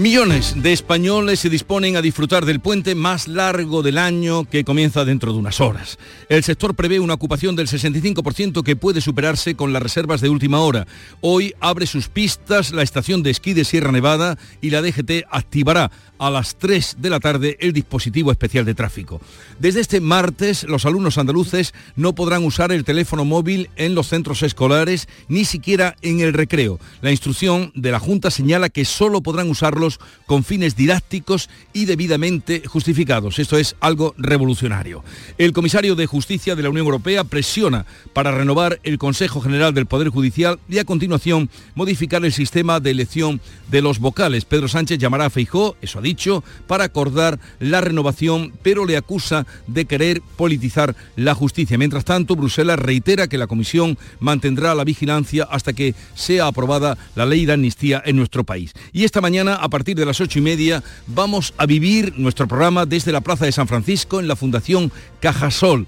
Millones de españoles se disponen a disfrutar del puente más largo del año que comienza dentro de unas horas. El sector prevé una ocupación del 65% que puede superarse con las reservas de última hora. Hoy abre sus pistas la estación de esquí de Sierra Nevada y la DGT activará a las 3 de la tarde el dispositivo especial de tráfico. Desde este martes, los alumnos andaluces no podrán usar el teléfono móvil en los centros escolares, ni siquiera en el recreo. La instrucción de la Junta señala que solo podrán usarlos con fines didácticos y debidamente justificados. Esto es algo revolucionario. El comisario de Justicia de la Unión Europea presiona para renovar el Consejo General del Poder Judicial y a continuación modificar el sistema de elección de los vocales. Pedro Sánchez llamará a Feijó, eso ha dicho, para acordar la renovación, pero le acusa de querer politizar la justicia. Mientras tanto, Bruselas reitera que la Comisión mantendrá la vigilancia hasta que sea aprobada la ley de amnistía en nuestro país. Y esta mañana, a de las ocho y media, vamos a vivir nuestro programa desde la Plaza de San Francisco en la Fundación Cajasol.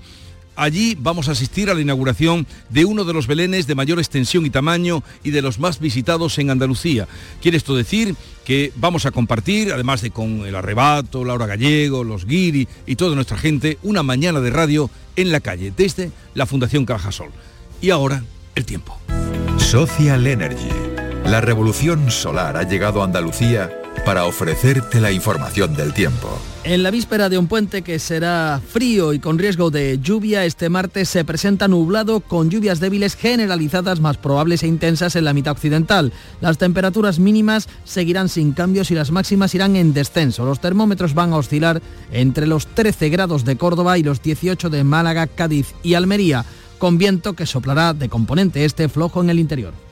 Allí vamos a asistir a la inauguración de uno de los belenes de mayor extensión y tamaño y de los más visitados en Andalucía. Quiere esto decir que vamos a compartir, además de con el arrebato, Laura Gallego, los guiri y toda nuestra gente, una mañana de radio en la calle desde la Fundación Cajasol. Y ahora, el tiempo. Social Energy. La revolución solar ha llegado a Andalucía para ofrecerte la información del tiempo. En la víspera de un puente que será frío y con riesgo de lluvia, este martes se presenta nublado con lluvias débiles generalizadas más probables e intensas en la mitad occidental. Las temperaturas mínimas seguirán sin cambios y las máximas irán en descenso. Los termómetros van a oscilar entre los 13 grados de Córdoba y los 18 de Málaga, Cádiz y Almería, con viento que soplará de componente este flojo en el interior.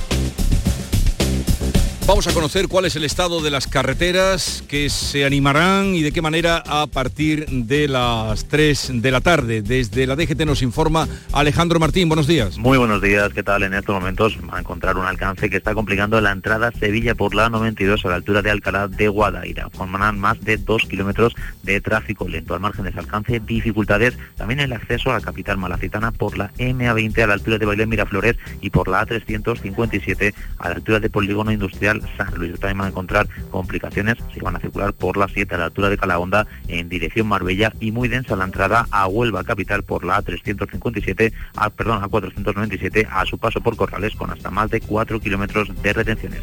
Vamos a conocer cuál es el estado de las carreteras que se animarán y de qué manera a partir de las 3 de la tarde. Desde la DGT nos informa Alejandro Martín. Buenos días. Muy buenos días. ¿Qué tal? En estos momentos va a encontrar un alcance que está complicando la entrada Sevilla por la 92 a la altura de Alcalá de Guadaira. Formarán más de 2 kilómetros de tráfico lento. Al margen de ese alcance, dificultades también el acceso a la capital malacitana por la MA20 a la altura de Bailén Miraflores y por la A357 a la altura de Polígono Industrial San Luis. También van a encontrar complicaciones si van a circular por la 7 a la altura de Calahonda en dirección Marbella y muy densa la entrada a Huelva capital por la A357, a, perdón, a 497 a su paso por Corrales con hasta más de 4 kilómetros de retenciones.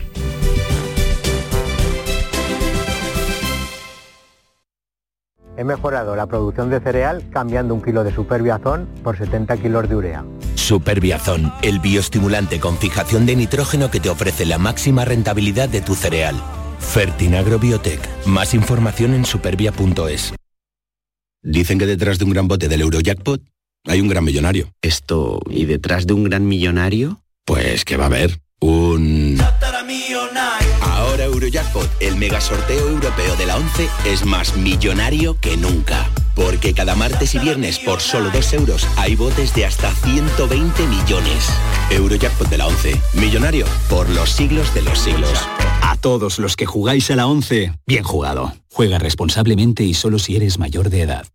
He mejorado la producción de cereal cambiando un kilo de superbiazón por 70 kilos de urea. Superbiazón, el bioestimulante con fijación de nitrógeno que te ofrece la máxima rentabilidad de tu cereal. Fertinagro Biotech. Más información en supervia.es. Dicen que detrás de un gran bote del Eurojackpot hay un gran millonario. Esto, ¿y detrás de un gran millonario? Pues que va a haber un... Ahora Eurojackpot, el mega sorteo europeo de la 11, es más millonario que nunca. Porque cada martes y viernes por solo 2 euros hay botes de hasta 120 millones. Eurojackpot de la 11, millonario por los siglos de los siglos. A todos los que jugáis a la 11, bien jugado. Juega responsablemente y solo si eres mayor de edad.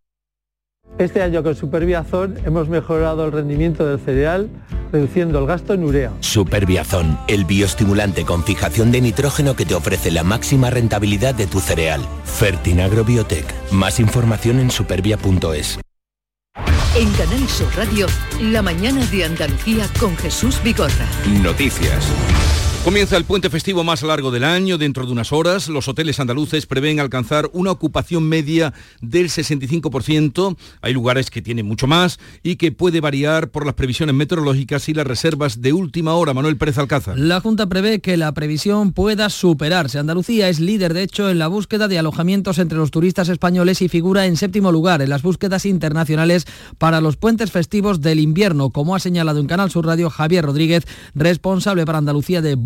Este año con Superbiazón hemos mejorado el rendimiento del cereal reduciendo el gasto en urea. Superbiazón, el bioestimulante con fijación de nitrógeno que te ofrece la máxima rentabilidad de tu cereal. Fertinagro Biotech. Más información en supervia.es. En Canal Sur Radio, la mañana de Andalucía con Jesús Bigorra. Noticias. Comienza el puente festivo más largo del año. Dentro de unas horas, los hoteles andaluces prevén alcanzar una ocupación media del 65%. Hay lugares que tienen mucho más y que puede variar por las previsiones meteorológicas y las reservas de última hora. Manuel Pérez Alcázar. La Junta prevé que la previsión pueda superarse. Andalucía es líder, de hecho, en la búsqueda de alojamientos entre los turistas españoles y figura en séptimo lugar en las búsquedas internacionales para los puentes festivos del invierno, como ha señalado en Canal Sur Radio Javier Rodríguez, responsable para Andalucía de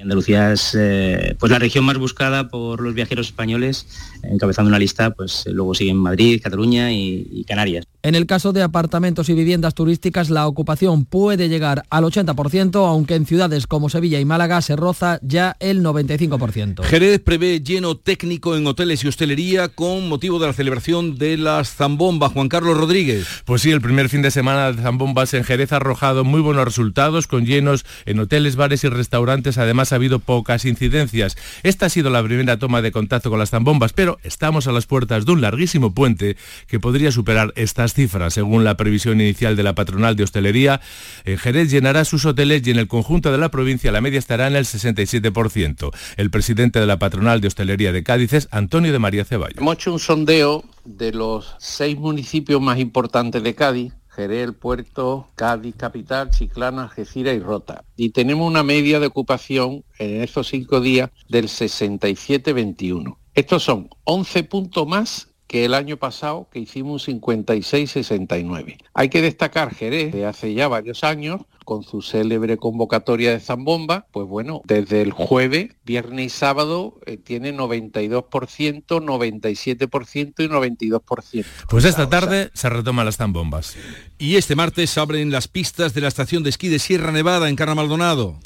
Andalucía es eh, pues la región más buscada por los viajeros españoles, encabezando una lista, pues luego siguen Madrid, Cataluña y Canarias. En el caso de apartamentos y viviendas turísticas, la ocupación puede llegar al 80%, aunque en ciudades como Sevilla y Málaga se roza ya el 95%. Jerez prevé lleno técnico en hoteles y hostelería con motivo de la celebración de las zambombas. Juan Carlos Rodríguez. Pues sí, el primer fin de semana de zambombas en Jerez ha arrojado muy buenos resultados con llenos en hoteles, bares y restaurantes. Además ha habido pocas incidencias. Esta ha sido la primera toma de contacto con las zambombas, pero estamos a las puertas de un larguísimo puente que podría superar estas cifras. Según la previsión inicial de la patronal de hostelería, en Jerez llenará sus hoteles y en el conjunto de la provincia la media estará en el 67%. El presidente de la patronal de hostelería de Cádiz es Antonio de María Ceballos. Hemos hecho un sondeo de los seis municipios más importantes de Cádiz Jerez, El Puerto, Cádiz, Capital, Chiclana, Algeciras y Rota. Y tenemos una media de ocupación en estos cinco días del 67-21. Estos son 11 puntos más que el año pasado que hicimos un 56-69. Hay que destacar Jerez de hace ya varios años con su célebre convocatoria de Zambomba, pues bueno, desde el jueves, viernes y sábado eh, tiene 92%, 97% y 92%. Pues esta tarde se retoman las zambombas. Y este martes abren las pistas de la estación de esquí de Sierra Nevada en Carra Maldonado.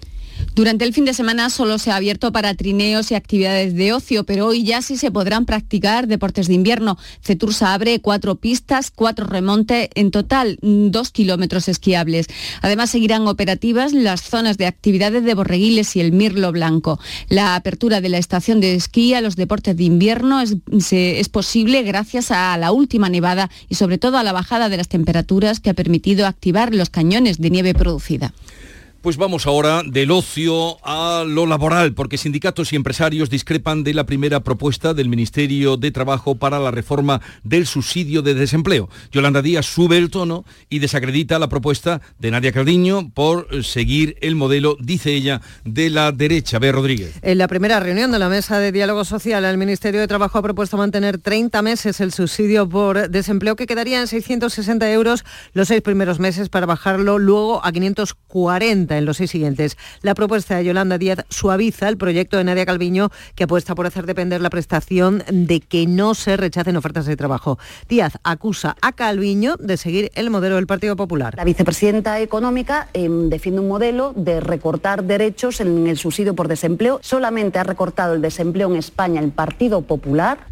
Durante el fin de semana solo se ha abierto para trineos y actividades de ocio, pero hoy ya sí se podrán practicar deportes de invierno. Cetursa abre cuatro pistas, cuatro remontes, en total dos kilómetros esquiables. Además seguirán operativas las zonas de actividades de Borreguiles y el Mirlo Blanco. La apertura de la estación de esquí a los deportes de invierno es, es posible gracias a la última nevada y sobre todo a la bajada de las temperaturas que ha permitido activar los cañones de nieve producida. Pues vamos ahora del ocio a lo laboral, porque sindicatos y empresarios discrepan de la primera propuesta del Ministerio de Trabajo para la reforma del subsidio de desempleo. Yolanda Díaz sube el tono y desacredita la propuesta de Nadia Caldiño por seguir el modelo, dice ella, de la derecha. B. Rodríguez. En la primera reunión de la Mesa de Diálogo Social, el Ministerio de Trabajo ha propuesto mantener 30 meses el subsidio por desempleo, que quedaría en 660 euros los seis primeros meses para bajarlo luego a 540 en los seis siguientes. La propuesta de Yolanda Díaz suaviza el proyecto de Nadia Calviño, que apuesta por hacer depender la prestación de que no se rechacen ofertas de trabajo. Díaz acusa a Calviño de seguir el modelo del Partido Popular. La vicepresidenta económica eh, defiende un modelo de recortar derechos en el subsidio por desempleo. Solamente ha recortado el desempleo en España el Partido Popular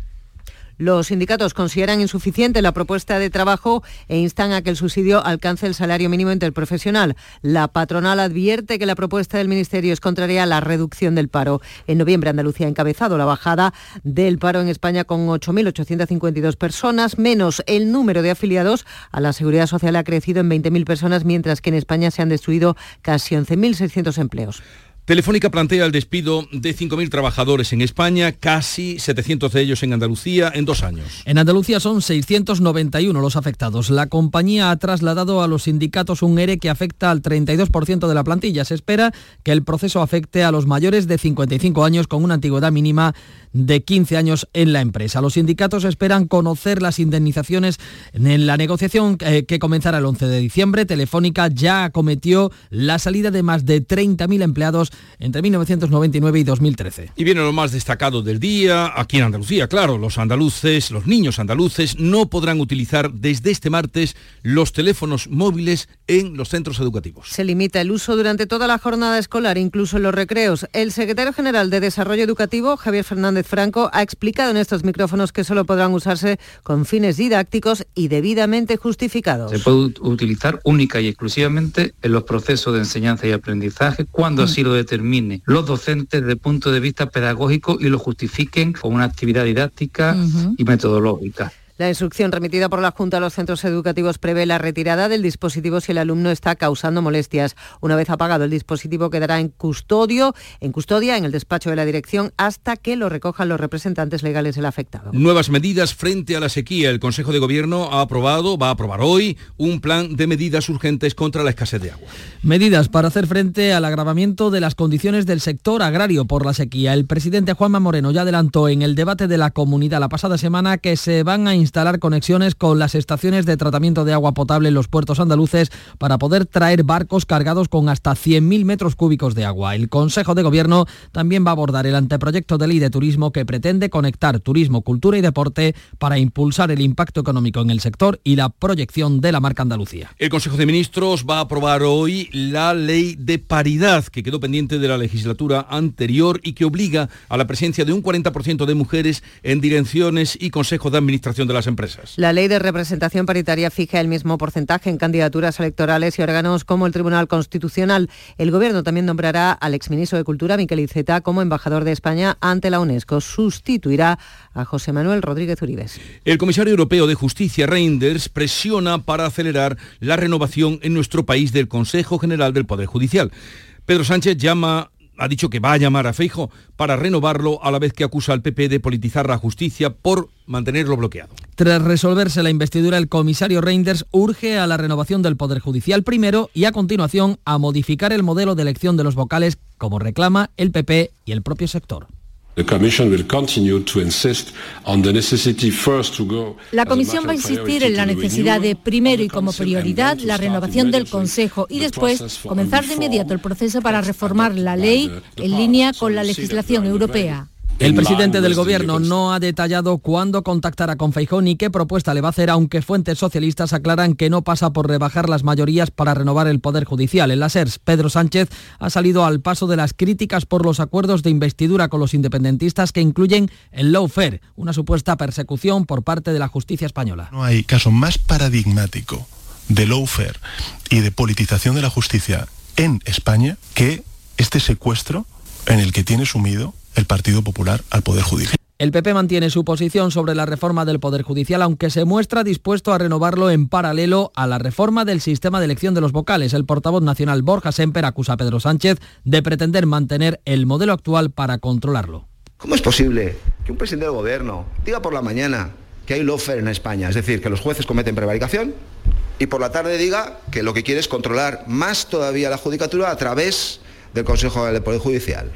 los sindicatos consideran insuficiente la propuesta de trabajo e instan a que el subsidio alcance el salario mínimo interprofesional. La patronal advierte que la propuesta del Ministerio es contraria a la reducción del paro. En noviembre Andalucía ha encabezado la bajada del paro en España con 8.852 personas, menos el número de afiliados a la Seguridad Social ha crecido en 20.000 personas, mientras que en España se han destruido casi 11.600 empleos. Telefónica plantea el despido de 5.000 trabajadores en España, casi 700 de ellos en Andalucía, en dos años. En Andalucía son 691 los afectados. La compañía ha trasladado a los sindicatos un ERE que afecta al 32% de la plantilla. Se espera que el proceso afecte a los mayores de 55 años con una antigüedad mínima de 15 años en la empresa. Los sindicatos esperan conocer las indemnizaciones en la negociación eh, que comenzará el 11 de diciembre. Telefónica ya acometió la salida de más de 30.000 empleados entre 1999 y 2013. Y viene lo más destacado del día, aquí en Andalucía, claro, los andaluces, los niños andaluces no podrán utilizar desde este martes los teléfonos móviles en los centros educativos. Se limita el uso durante toda la jornada escolar, incluso en los recreos. El secretario general de Desarrollo Educativo, Javier Fernández Franco, ha explicado en estos micrófonos que solo podrán usarse con fines didácticos y debidamente justificados. Se puede utilizar única y exclusivamente en los procesos de enseñanza y aprendizaje cuando así lo determine los docentes desde el punto de vista pedagógico y lo justifiquen con una actividad didáctica uh -huh. y metodológica. La instrucción remitida por la Junta a los centros educativos prevé la retirada del dispositivo si el alumno está causando molestias. Una vez apagado el dispositivo quedará en custodio, en custodia en el despacho de la dirección hasta que lo recojan los representantes legales del afectado. Nuevas medidas frente a la sequía. El Consejo de Gobierno ha aprobado, va a aprobar hoy, un plan de medidas urgentes contra la escasez de agua. Medidas para hacer frente al agravamiento de las condiciones del sector agrario por la sequía. El presidente Juanma Moreno ya adelantó en el debate de la comunidad la pasada semana que se van a instalar conexiones con las estaciones de tratamiento de agua potable en los puertos andaluces para poder traer barcos cargados con hasta 100.000 metros cúbicos de agua. El Consejo de Gobierno también va a abordar el anteproyecto de ley de turismo que pretende conectar turismo, cultura y deporte para impulsar el impacto económico en el sector y la proyección de la marca Andalucía. El Consejo de Ministros va a aprobar hoy la ley de paridad que quedó pendiente de la legislatura anterior y que obliga a la presencia de un 40% de mujeres en direcciones y consejos de administración de las empresas. La ley de representación paritaria fija el mismo porcentaje en candidaturas electorales y órganos como el Tribunal Constitucional. El Gobierno también nombrará al exministro de Cultura, Miquel Iceta, como embajador de España ante la UNESCO. Sustituirá a José Manuel Rodríguez Uribes. El comisario europeo de Justicia, Reinders, presiona para acelerar la renovación en nuestro país del Consejo General del Poder Judicial. Pedro Sánchez llama ha dicho que va a llamar a Feijo para renovarlo a la vez que acusa al PP de politizar la justicia por mantenerlo bloqueado. Tras resolverse la investidura, el comisario Reinders urge a la renovación del Poder Judicial primero y a continuación a modificar el modelo de elección de los vocales como reclama el PP y el propio sector. La Comisión va a insistir en la necesidad de, primero y como prioridad, la renovación del Consejo y después comenzar de inmediato el proceso para reformar la ley en línea con la legislación europea. El presidente del gobierno no ha detallado cuándo contactará con Feijón y qué propuesta le va a hacer, aunque fuentes socialistas aclaran que no pasa por rebajar las mayorías para renovar el Poder Judicial. En la SERS, Pedro Sánchez ha salido al paso de las críticas por los acuerdos de investidura con los independentistas que incluyen el lawfare, una supuesta persecución por parte de la justicia española. No hay caso más paradigmático de lawfare y de politización de la justicia en España que este secuestro en el que tiene sumido el Partido Popular al Poder Judicial. El PP mantiene su posición sobre la reforma del Poder Judicial, aunque se muestra dispuesto a renovarlo en paralelo a la reforma del sistema de elección de los vocales. El portavoz nacional Borja Semper acusa a Pedro Sánchez de pretender mantener el modelo actual para controlarlo. ¿Cómo es posible que un presidente del gobierno diga por la mañana que hay lawfare en España, es decir, que los jueces cometen prevaricación, y por la tarde diga que lo que quiere es controlar más todavía la judicatura a través del Consejo del Poder Judicial?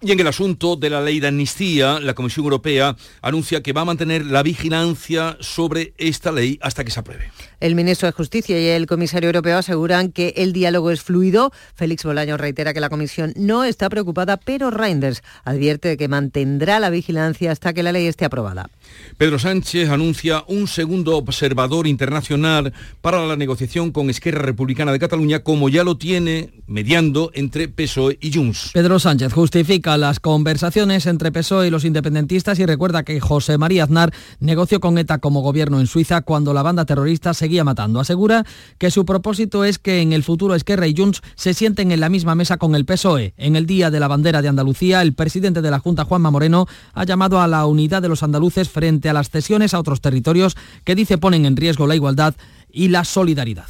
Y en el asunto de la ley de amnistía, la Comisión Europea anuncia que va a mantener la vigilancia sobre esta ley hasta que se apruebe. El ministro de Justicia y el comisario europeo aseguran que el diálogo es fluido. Félix Bolaño reitera que la Comisión no está preocupada, pero Reinders advierte que mantendrá la vigilancia hasta que la ley esté aprobada. Pedro Sánchez anuncia un segundo observador internacional para la negociación con Esquerra Republicana de Cataluña, como ya lo tiene mediando entre PSOE y Junts. Pedro Sánchez justifica las conversaciones entre PSOE y los independentistas y recuerda que José María Aznar negoció con ETA como gobierno en Suiza cuando la banda terrorista seguía matando. Asegura que su propósito es que en el futuro Esquerra y Junts se sienten en la misma mesa con el PSOE. En el Día de la Bandera de Andalucía, el presidente de la Junta, Juanma Moreno, ha llamado a la unidad de los andaluces frente a las cesiones a otros territorios que dice ponen en riesgo la igualdad y la solidaridad.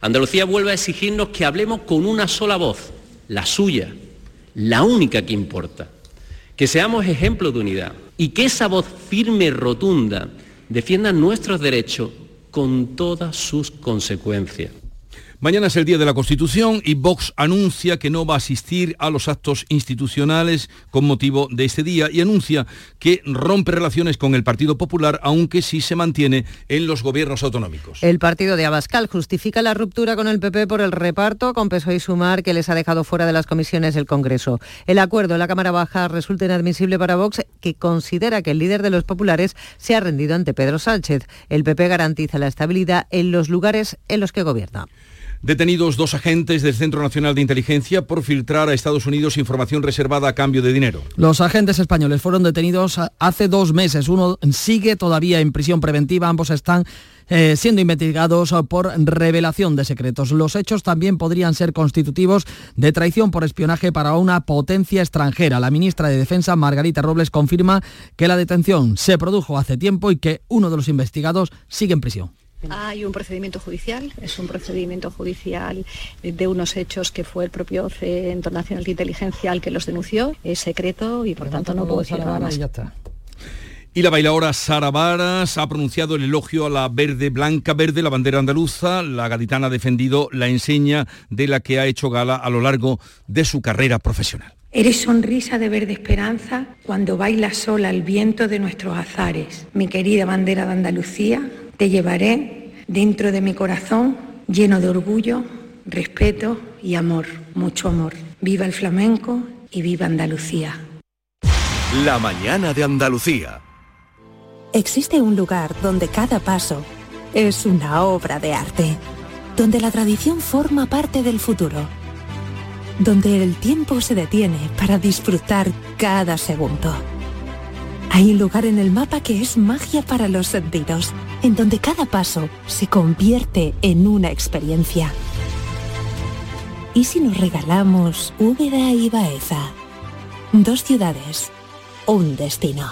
Andalucía vuelve a exigirnos que hablemos con una sola voz, la suya, la única que importa. Que seamos ejemplo de unidad y que esa voz firme y rotunda defienda nuestros derechos con todas sus consecuencias. Mañana es el Día de la Constitución y Vox anuncia que no va a asistir a los actos institucionales con motivo de este día y anuncia que rompe relaciones con el Partido Popular, aunque sí se mantiene en los gobiernos autonómicos. El partido de Abascal justifica la ruptura con el PP por el reparto con PSOE y Sumar que les ha dejado fuera de las comisiones del Congreso. El acuerdo en la Cámara Baja resulta inadmisible para Vox, que considera que el líder de los populares se ha rendido ante Pedro Sánchez. El PP garantiza la estabilidad en los lugares en los que gobierna. Detenidos dos agentes del Centro Nacional de Inteligencia por filtrar a Estados Unidos información reservada a cambio de dinero. Los agentes españoles fueron detenidos hace dos meses. Uno sigue todavía en prisión preventiva. Ambos están eh, siendo investigados por revelación de secretos. Los hechos también podrían ser constitutivos de traición por espionaje para una potencia extranjera. La ministra de Defensa, Margarita Robles, confirma que la detención se produjo hace tiempo y que uno de los investigados sigue en prisión. Hay un procedimiento judicial, es un procedimiento judicial de unos hechos que fue el propio Centro Nacional de Inteligencia el que los denunció, es secreto y por tanto no puedo decir nada más. Y la bailadora Sara Varas ha pronunciado el elogio a la verde, blanca, verde, la bandera andaluza. La gaditana ha defendido la enseña de la que ha hecho gala a lo largo de su carrera profesional. Eres sonrisa de verde esperanza cuando bailas sola al viento de nuestros azares. Mi querida bandera de Andalucía, te llevaré dentro de mi corazón lleno de orgullo, respeto y amor, mucho amor. Viva el flamenco y viva Andalucía. La mañana de Andalucía. Existe un lugar donde cada paso es una obra de arte, donde la tradición forma parte del futuro, donde el tiempo se detiene para disfrutar cada segundo hay un lugar en el mapa que es magia para los sentidos, en donde cada paso se convierte en una experiencia. ¿Y si nos regalamos Úbeda y Baeza? Dos ciudades, un destino.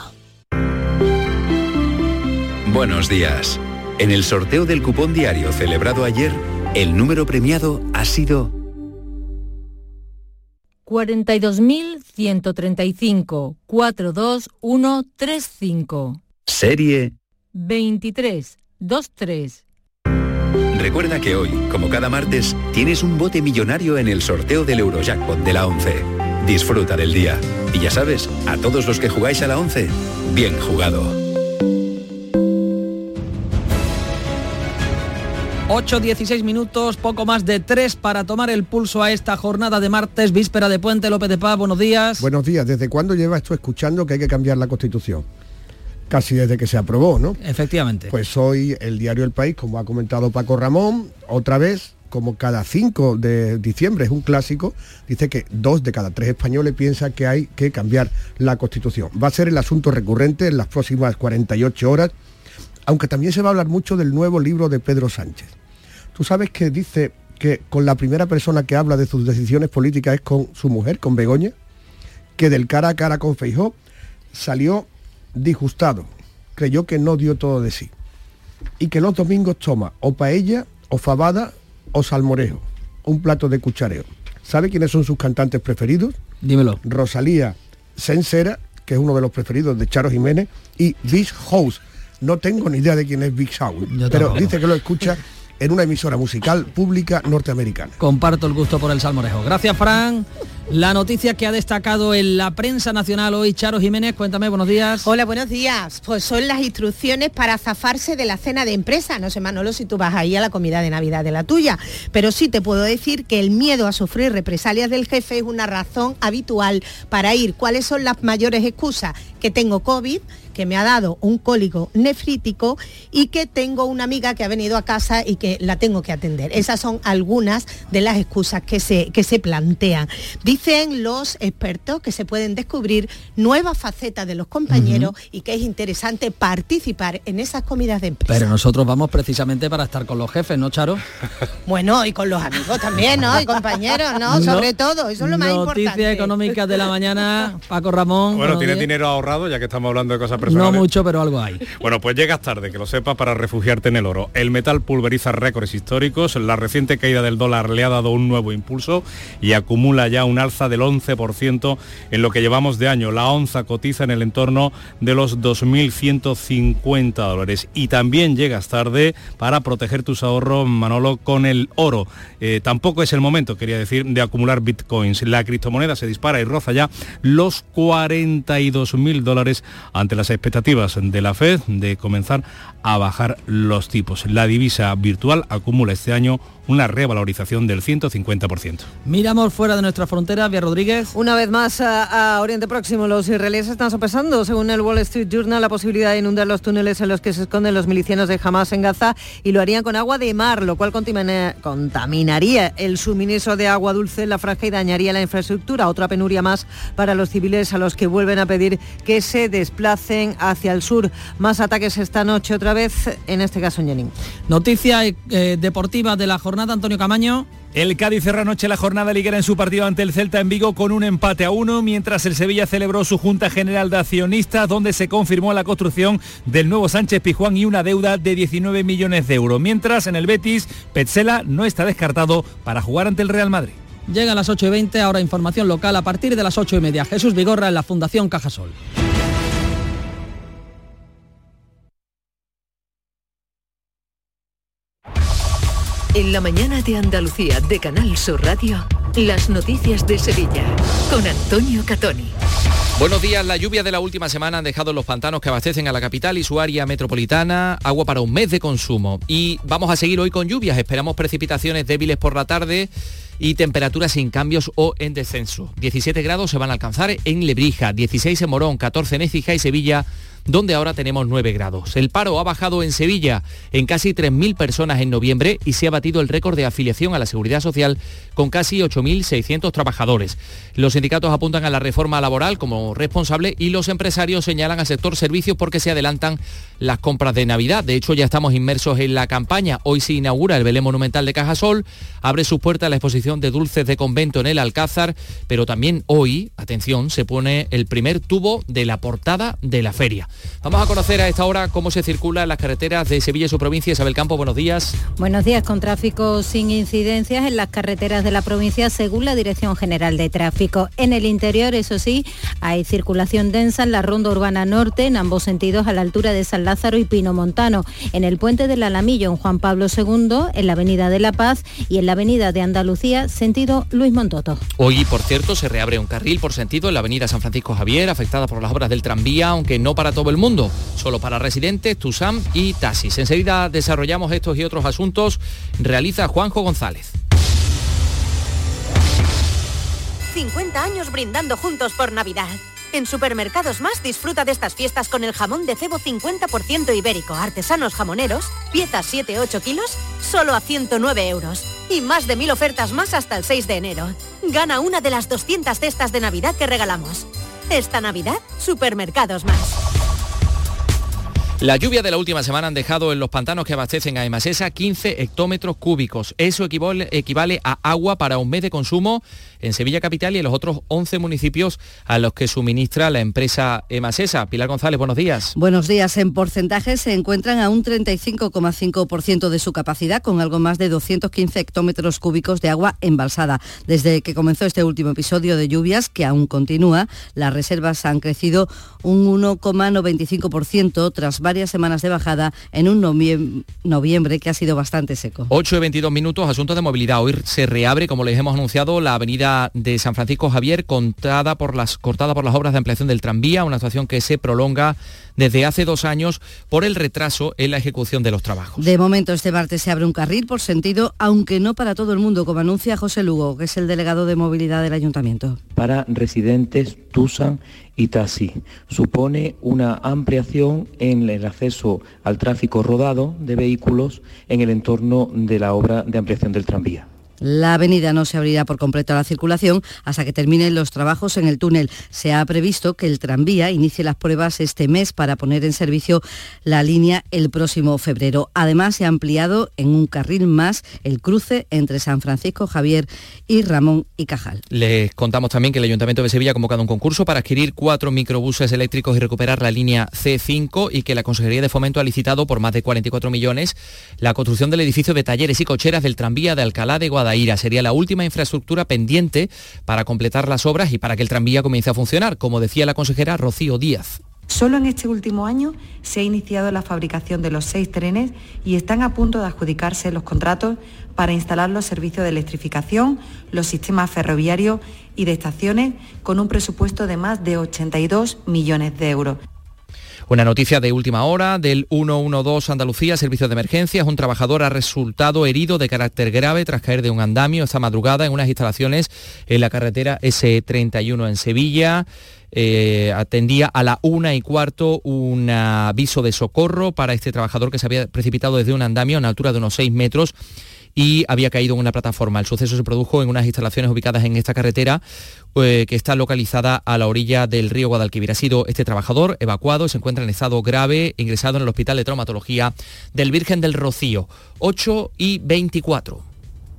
Buenos días. En el sorteo del cupón diario celebrado ayer, el número premiado ha sido 42.135-42135. Serie 23 23. Recuerda que hoy, como cada martes, tienes un bote millonario en el sorteo del Eurojackpot de la 11. Disfruta del día. Y ya sabes, a todos los que jugáis a la 11, bien jugado. 8.16 minutos, poco más de 3 para tomar el pulso a esta jornada de martes, víspera de Puente López de Paz. Buenos días. Buenos días. ¿Desde cuándo llevas tú escuchando que hay que cambiar la Constitución? Casi desde que se aprobó, ¿no? Efectivamente. Pues hoy el diario El País, como ha comentado Paco Ramón, otra vez, como cada 5 de diciembre es un clásico, dice que dos de cada tres españoles piensan que hay que cambiar la Constitución. Va a ser el asunto recurrente en las próximas 48 horas, aunque también se va a hablar mucho del nuevo libro de Pedro Sánchez. Tú sabes que dice que con la primera persona que habla de sus decisiones políticas es con su mujer, con Begoña, que del cara a cara con Feijó salió disgustado, creyó que no dio todo de sí y que los domingos toma o paella o fabada o salmorejo, un plato de cuchareo. ¿Sabe quiénes son sus cantantes preferidos? Dímelo. Rosalía Sensera, que es uno de los preferidos de Charo Jiménez, y Big House. No tengo ni idea de quién es Big House, pero dice que lo escucha en una emisora musical pública norteamericana. Comparto el gusto por el salmorejo. Gracias, Fran. La noticia que ha destacado en la prensa nacional hoy, Charo Jiménez, cuéntame, buenos días. Hola, buenos días. Pues son las instrucciones para zafarse de la cena de empresa. No sé, Manolo, si tú vas ahí a la comida de Navidad de la tuya, pero sí te puedo decir que el miedo a sufrir represalias del jefe es una razón habitual para ir. ¿Cuáles son las mayores excusas? Que tengo COVID, que me ha dado un cólico nefrítico y que tengo una amiga que ha venido a casa y que la tengo que atender. Esas son algunas de las excusas que se, que se plantean. Dicen los expertos que se pueden descubrir nuevas facetas de los compañeros y que es interesante participar en esas comidas de empresa. Pero nosotros vamos precisamente para estar con los jefes, ¿no, Charo? Bueno, y con los amigos también, ¿no? Y compañeros, ¿no? Sobre todo, eso es lo más importante. Noticias económicas de la mañana, Paco Ramón. Bueno, ¿tienes dinero ahorrado ya que estamos hablando de cosas no mucho, pero algo hay. Bueno, pues llegas tarde, que lo sepas, para refugiarte en el oro. El metal pulveriza récords históricos, la reciente caída del dólar le ha dado un nuevo impulso y acumula ya un alza del 11% en lo que llevamos de año. La onza cotiza en el entorno de los 2.150 dólares. Y también llegas tarde para proteger tus ahorros, Manolo, con el oro. Eh, tampoco es el momento, quería decir, de acumular bitcoins. La criptomoneda se dispara y roza ya los 42.000 dólares ante las expectativas de la Fed de comenzar a bajar los tipos. La divisa virtual acumula este año una revalorización del 150%. Miramos fuera de nuestra frontera, Vía Rodríguez. Una vez más a, Oriente Próximo, los israelíes están sopesando, según el Wall Street Journal, la posibilidad de inundar los túneles en los que se esconden los milicianos de Hamas en Gaza y lo harían con agua de mar, lo cual contaminaría el suministro de agua dulce en la franja y dañaría la infraestructura. Otra penuria más para los civiles a los que vuelven a pedir que se desplacen hacia el sur. Más ataques esta noche otra vez, en este caso en Jenin. Noticia eh, deportiva de la jornada, Antonio Camaño. El Cádiz cerró anoche la jornada liguera en su partido ante el Celta en Vigo con un empate a uno, mientras el Sevilla celebró su Junta General de Accionistas, donde se confirmó la construcción del nuevo Sánchez Pijuán y una deuda de 19 millones de euros. Mientras en el Betis, Petzela no está descartado para jugar ante el Real Madrid. Llega a las 8 y 20, ahora información local a partir de las 8 y media. Jesús Vigorra en la Fundación Cajasol. En la mañana de Andalucía de Canal Sur Radio, las noticias de Sevilla con Antonio Catoni. Buenos días, la lluvia de la última semana han dejado los pantanos que abastecen a la capital y su área metropolitana agua para un mes de consumo. Y vamos a seguir hoy con lluvias, esperamos precipitaciones débiles por la tarde y temperaturas sin cambios o en descenso. 17 grados se van a alcanzar en Lebrija, 16 en Morón, 14 en Écija y Sevilla, donde ahora tenemos 9 grados. El paro ha bajado en Sevilla en casi 3.000 personas en noviembre y se ha batido el récord de afiliación a la Seguridad Social con casi 8.600 trabajadores. Los sindicatos apuntan a la reforma laboral como responsable y los empresarios señalan al sector servicios porque se adelantan las compras de Navidad. De hecho, ya estamos inmersos en la campaña. Hoy se inaugura el Belén Monumental de Cajasol, abre sus puertas la exposición de dulces de convento en el Alcázar, pero también hoy, atención, se pone el primer tubo de la portada de la feria. Vamos a conocer a esta hora cómo se circula en las carreteras de Sevilla y su provincia. Isabel Campo, buenos días. Buenos días, con tráfico sin incidencias en las carreteras de la provincia según la Dirección General de Tráfico. En el interior, eso sí, hay circulación densa en la ronda urbana norte en ambos sentidos a la altura de San Lázaro y Pino Montano, en el puente del Alamillo en Juan Pablo II, en la avenida de La Paz y en la avenida de Andalucía, sentido Luis Montoto. Hoy, por cierto, se reabre un carril por sentido en la avenida San Francisco Javier, afectada por las obras del tranvía, aunque no para todo el mundo, solo para residentes, TUSAM y taxis. Enseguida desarrollamos estos y otros asuntos. Realiza Juanjo González. 50 años brindando juntos por Navidad. En Supermercados Más disfruta de estas fiestas con el jamón de cebo 50% ibérico, artesanos jamoneros, piezas 7-8 kilos, solo a 109 euros. Y más de mil ofertas más hasta el 6 de enero. Gana una de las 200 cestas de Navidad que regalamos. Esta Navidad, Supermercados Más. La lluvia de la última semana han dejado en los pantanos que abastecen a Emasesa 15 hectómetros cúbicos. Eso equivale, a agua para un mes de consumo en Sevilla Capital y en los otros 11 municipios a los que suministra la empresa Emasesa. Pilar González, buenos días. Buenos días. En porcentaje se encuentran a un 35,5% de su capacidad, con algo más de 215 hectómetros cúbicos de agua embalsada. Desde que comenzó este último episodio de lluvias, que aún continúa, las reservas han crecido un 1,95% tras varios varias semanas de bajada en un noviembre que ha sido bastante seco. 8 y 22 minutos, asunto de movilidad. Hoy se reabre, como les hemos anunciado, la avenida de San Francisco Javier, contada por las, cortada por las obras de ampliación del tranvía, una situación que se prolonga desde hace dos años por el retraso en la ejecución de los trabajos. De momento, este martes se abre un carril por sentido, aunque no para todo el mundo, como anuncia José Lugo, que es el delegado de movilidad del ayuntamiento. Para residentes, Tusan y taxi. Supone una ampliación en el acceso al tráfico rodado de vehículos en el entorno de la obra de ampliación del tranvía. La avenida no se abrirá por completo a la circulación hasta que terminen los trabajos en el túnel. Se ha previsto que el tranvía inicie las pruebas este mes para poner en servicio la línea el próximo febrero. Además, se ha ampliado en un carril más el cruce entre San Francisco Javier y Ramón y Cajal. Les contamos también que el Ayuntamiento de Sevilla ha convocado un concurso para adquirir cuatro microbuses eléctricos y recuperar la línea C5 y que la Consejería de Fomento ha licitado por más de 44 millones la construcción del edificio de talleres y cocheras del tranvía de Alcalá de Guadalajara Sería la última infraestructura pendiente para completar las obras y para que el tranvía comience a funcionar, como decía la consejera Rocío Díaz. Solo en este último año se ha iniciado la fabricación de los seis trenes y están a punto de adjudicarse los contratos para instalar los servicios de electrificación, los sistemas ferroviarios y de estaciones con un presupuesto de más de 82 millones de euros. Una noticia de última hora del 112 Andalucía, Servicios de Emergencias. Un trabajador ha resultado herido de carácter grave tras caer de un andamio esta madrugada en unas instalaciones en la carretera S31 en Sevilla. Eh, atendía a la una y cuarto un aviso de socorro para este trabajador que se había precipitado desde un andamio a una altura de unos 6 metros y había caído en una plataforma. El suceso se produjo en unas instalaciones ubicadas en esta carretera eh, que está localizada a la orilla del río Guadalquivir. Ha sido este trabajador evacuado, se encuentra en estado grave, ingresado en el Hospital de Traumatología del Virgen del Rocío, 8 y 24.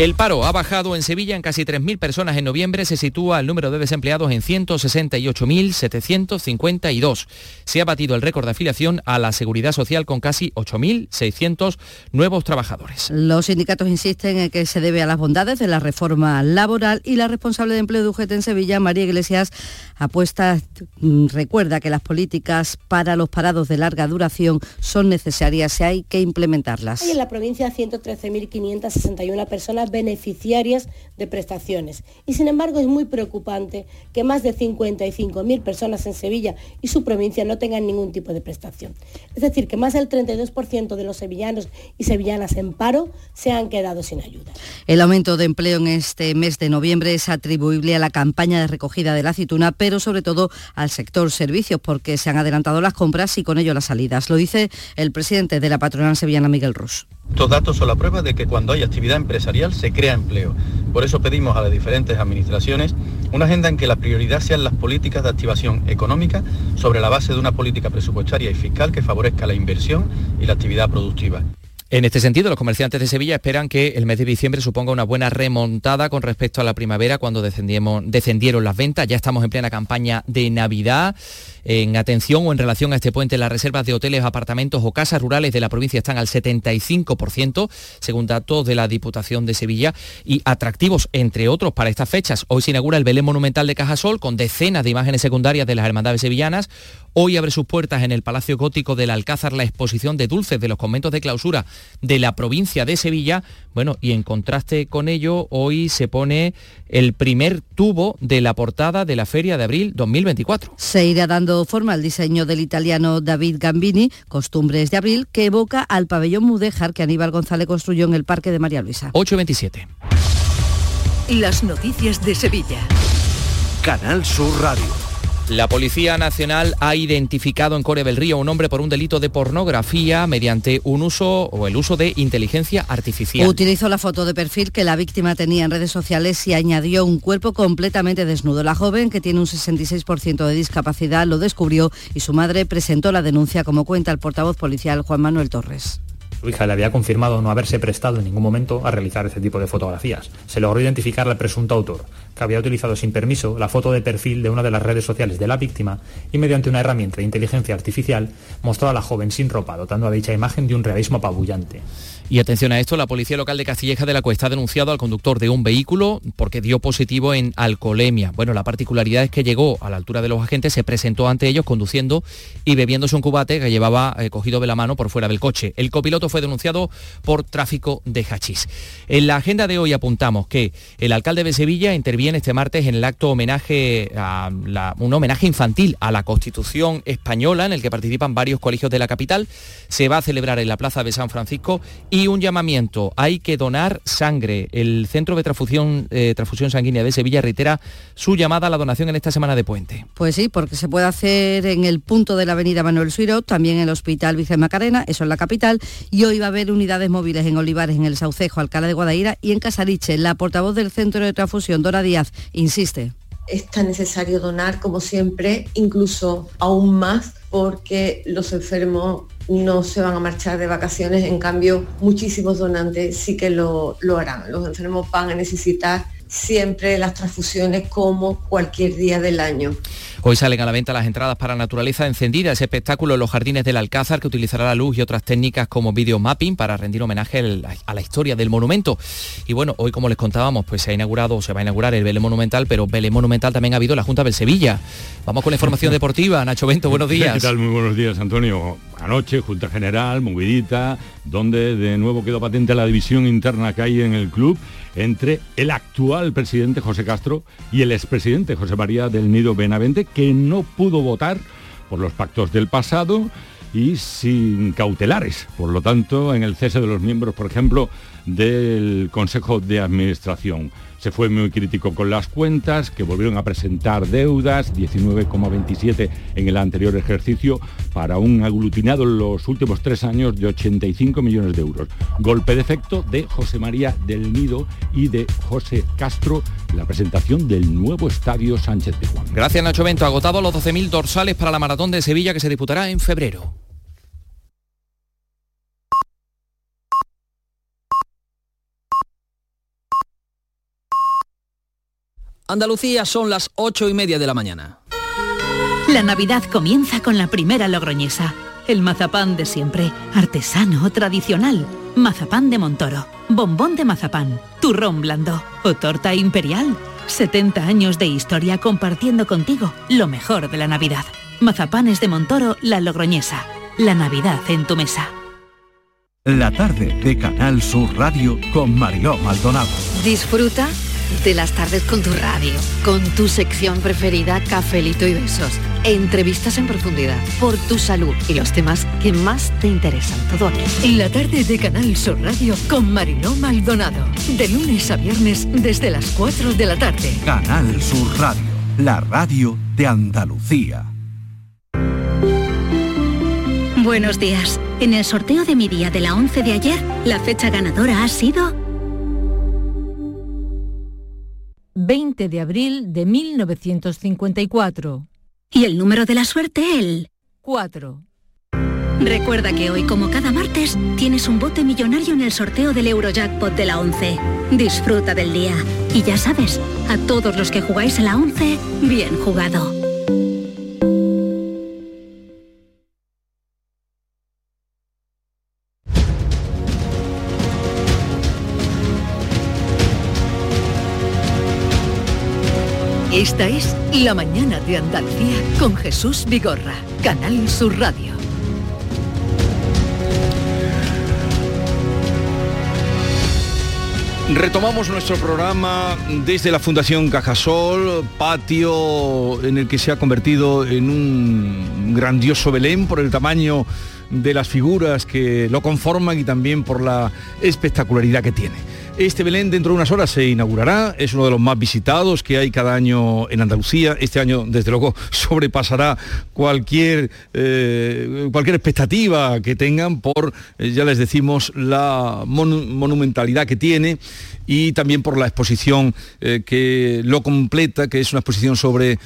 El paro ha bajado en Sevilla en casi 3.000 personas en noviembre, se sitúa el número de desempleados en 168.752. Se ha batido el récord de afiliación a la Seguridad Social con casi 8.600 nuevos trabajadores. Los sindicatos insisten en que se debe a las bondades de la reforma laboral y la responsable de empleo de UGT en Sevilla, María Iglesias, apuesta, mm, recuerda que las políticas para los parados de larga duración son necesarias y hay que implementarlas. Hay en la provincia 113.561 personas beneficiarias de prestaciones. Y sin embargo es muy preocupante que más de 55.000 personas en Sevilla y su provincia no tengan ningún tipo de prestación. Es decir, que más del 32% de los sevillanos y sevillanas en paro se han quedado sin ayuda. El aumento de empleo en este mes de noviembre es atribuible a la campaña de recogida de la aceituna, pero sobre todo al sector servicios, porque se han adelantado las compras y con ello las salidas. Lo dice el presidente de la patronal sevillana, Miguel Rus. Estos datos son la prueba de que cuando hay actividad empresarial se crea empleo. Por eso pedimos a las diferentes administraciones una agenda en que la prioridad sean las políticas de activación económica sobre la base de una política presupuestaria y fiscal que favorezca la inversión y la actividad productiva. En este sentido, los comerciantes de Sevilla esperan que el mes de diciembre suponga una buena remontada con respecto a la primavera cuando descendieron las ventas. Ya estamos en plena campaña de Navidad. En atención o en relación a este puente, las reservas de hoteles, apartamentos o casas rurales de la provincia están al 75%, según datos de la Diputación de Sevilla, y atractivos, entre otros, para estas fechas. Hoy se inaugura el Belén Monumental de Cajasol con decenas de imágenes secundarias de las hermandades sevillanas. Hoy abre sus puertas en el Palacio Gótico del Alcázar la exposición de dulces de los conventos de clausura de la provincia de Sevilla. Bueno, y en contraste con ello, hoy se pone el primer tubo de la portada de la Feria de Abril 2024. Se irá dando forma al diseño del italiano David Gambini, Costumbres de Abril, que evoca al pabellón mudéjar que Aníbal González construyó en el Parque de María Luisa. 827. Las noticias de Sevilla. Canal Sur Radio. La Policía Nacional ha identificado en Corea del Río un hombre por un delito de pornografía mediante un uso o el uso de inteligencia artificial. Utilizó la foto de perfil que la víctima tenía en redes sociales y añadió un cuerpo completamente desnudo. La joven, que tiene un 66% de discapacidad, lo descubrió y su madre presentó la denuncia, como cuenta el portavoz policial Juan Manuel Torres. Su hija le había confirmado no haberse prestado en ningún momento a realizar este tipo de fotografías. Se logró identificar al presunto autor, que había utilizado sin permiso la foto de perfil de una de las redes sociales de la víctima y mediante una herramienta de inteligencia artificial mostró a la joven sin ropa, dotando a dicha imagen de un realismo apabullante. Y atención a esto, la Policía Local de Castilleja de la Cuesta ha denunciado al conductor de un vehículo porque dio positivo en alcoholemia. Bueno, la particularidad es que llegó a la altura de los agentes, se presentó ante ellos conduciendo y bebiéndose un cubate que llevaba eh, cogido de la mano por fuera del coche. El copiloto fue denunciado por tráfico de hachís. En la agenda de hoy apuntamos que el alcalde de Sevilla interviene este martes en el acto homenaje a un homenaje infantil a la Constitución española en el que participan varios colegios de la capital. Se va a celebrar en la Plaza de San Francisco y y un llamamiento, hay que donar sangre. El Centro de Transfusión, eh, Transfusión Sanguínea de Sevilla reitera su llamada a la donación en esta semana de puente. Pues sí, porque se puede hacer en el punto de la avenida Manuel Suiro, también en el Hospital Vicente Macarena, eso en la capital, y hoy va a haber unidades móviles en Olivares, en el Saucejo, Alcalá de Guadaira y en Casariche. La portavoz del Centro de Transfusión, Dora Díaz, insiste. Es tan necesario donar como siempre, incluso aún más, porque los enfermos no se van a marchar de vacaciones, en cambio muchísimos donantes sí que lo, lo harán. Los enfermos van a necesitar siempre las transfusiones como cualquier día del año. Hoy salen a la venta las entradas para Naturaleza Encendida, ese espectáculo en los jardines del Alcázar que utilizará la luz y otras técnicas como videomapping para rendir homenaje a la historia del monumento. Y bueno, hoy como les contábamos, pues se ha inaugurado, se va a inaugurar el Belén Monumental, pero Belén Monumental también ha habido la Junta del Sevilla. Vamos con la información deportiva. Nacho Bento, buenos días. ¿Qué tal? Muy buenos días, Antonio. Anoche, Junta General, movidita, donde de nuevo quedó patente la división interna que hay en el club entre el actual presidente José Castro y el expresidente José María del Nido Benavente, que no pudo votar por los pactos del pasado y sin cautelares. Por lo tanto, en el cese de los miembros, por ejemplo, del Consejo de Administración. Se fue muy crítico con las cuentas, que volvieron a presentar deudas, 19,27 en el anterior ejercicio, para un aglutinado en los últimos tres años de 85 millones de euros. Golpe de efecto de José María del Nido y de José Castro, la presentación del nuevo estadio Sánchez de Juan. Gracias Nacho Bento. Agotado los 12.000 dorsales para la maratón de Sevilla que se disputará en febrero. Andalucía son las ocho y media de la mañana. La Navidad comienza con la primera logroñesa. El mazapán de siempre, artesano, tradicional. Mazapán de Montoro, bombón de mazapán, turrón blando o torta imperial. 70 años de historia compartiendo contigo lo mejor de la Navidad. Mazapanes de Montoro, la logroñesa. La Navidad en tu mesa. La tarde de Canal Sur Radio con Mariló Maldonado. Disfruta de las tardes con tu radio, con tu sección preferida, cafelito y besos, entrevistas en profundidad, por tu salud y los temas que más te interesan. Todo aquí. En la tarde de Canal Sur Radio con Mariló Maldonado, de lunes a viernes desde las 4 de la tarde. Canal Sur Radio, la radio de Andalucía. Buenos días. En el sorteo de mi día de la 11 de ayer, la fecha ganadora ha sido 20 de abril de 1954. Y el número de la suerte, el 4. Recuerda que hoy, como cada martes, tienes un bote millonario en el sorteo del Eurojackpot de la 11. Disfruta del día. Y ya sabes, a todos los que jugáis en la 11, bien jugado. Esta es La Mañana de Andalucía con Jesús Vigorra, Canal Sur Radio. Retomamos nuestro programa desde la Fundación Cajasol, patio en el que se ha convertido en un grandioso Belén por el tamaño de las figuras que lo conforman y también por la espectacularidad que tiene. Este Belén dentro de unas horas se inaugurará, es uno de los más visitados que hay cada año en Andalucía. Este año, desde luego, sobrepasará cualquier, eh, cualquier expectativa que tengan por, eh, ya les decimos, la monumentalidad que tiene y también por la exposición eh, que lo completa, que es una exposición sobre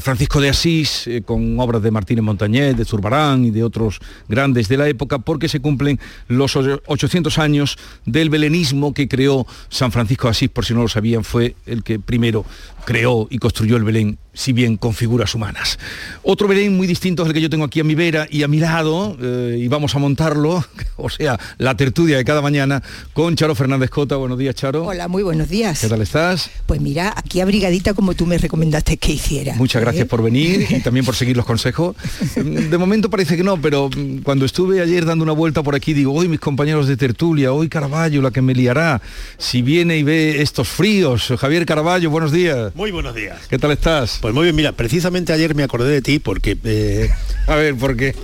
Francisco de Asís, con obras de Martínez Montañés, de Zurbarán y de otros grandes de la época, porque se cumplen los 800 años del belenismo que creó San Francisco de Asís, por si no lo sabían, fue el que primero creó y construyó el Belén si bien con figuras humanas. Otro Belén muy distinto es el que yo tengo aquí a mi vera y a mi lado, eh, y vamos a montarlo, o sea, la tertulia de cada mañana con Charo Fernández Cota. Buenos días, Charo. Hola, muy buenos días. ¿Qué tal estás? Pues mira, aquí abrigadita como tú me recomendaste que hiciera. Muchas gracias ¿Eh? por venir y también por seguir los consejos. De momento parece que no, pero cuando estuve ayer dando una vuelta por aquí, digo, hoy mis compañeros de tertulia, hoy Caraballo, la que me liará, si viene y ve estos fríos. Javier Caraballo, buenos días. Muy buenos días. ¿Qué tal estás? Pues muy bien, mira, precisamente ayer me acordé de ti porque... Eh, a ver, ¿por qué?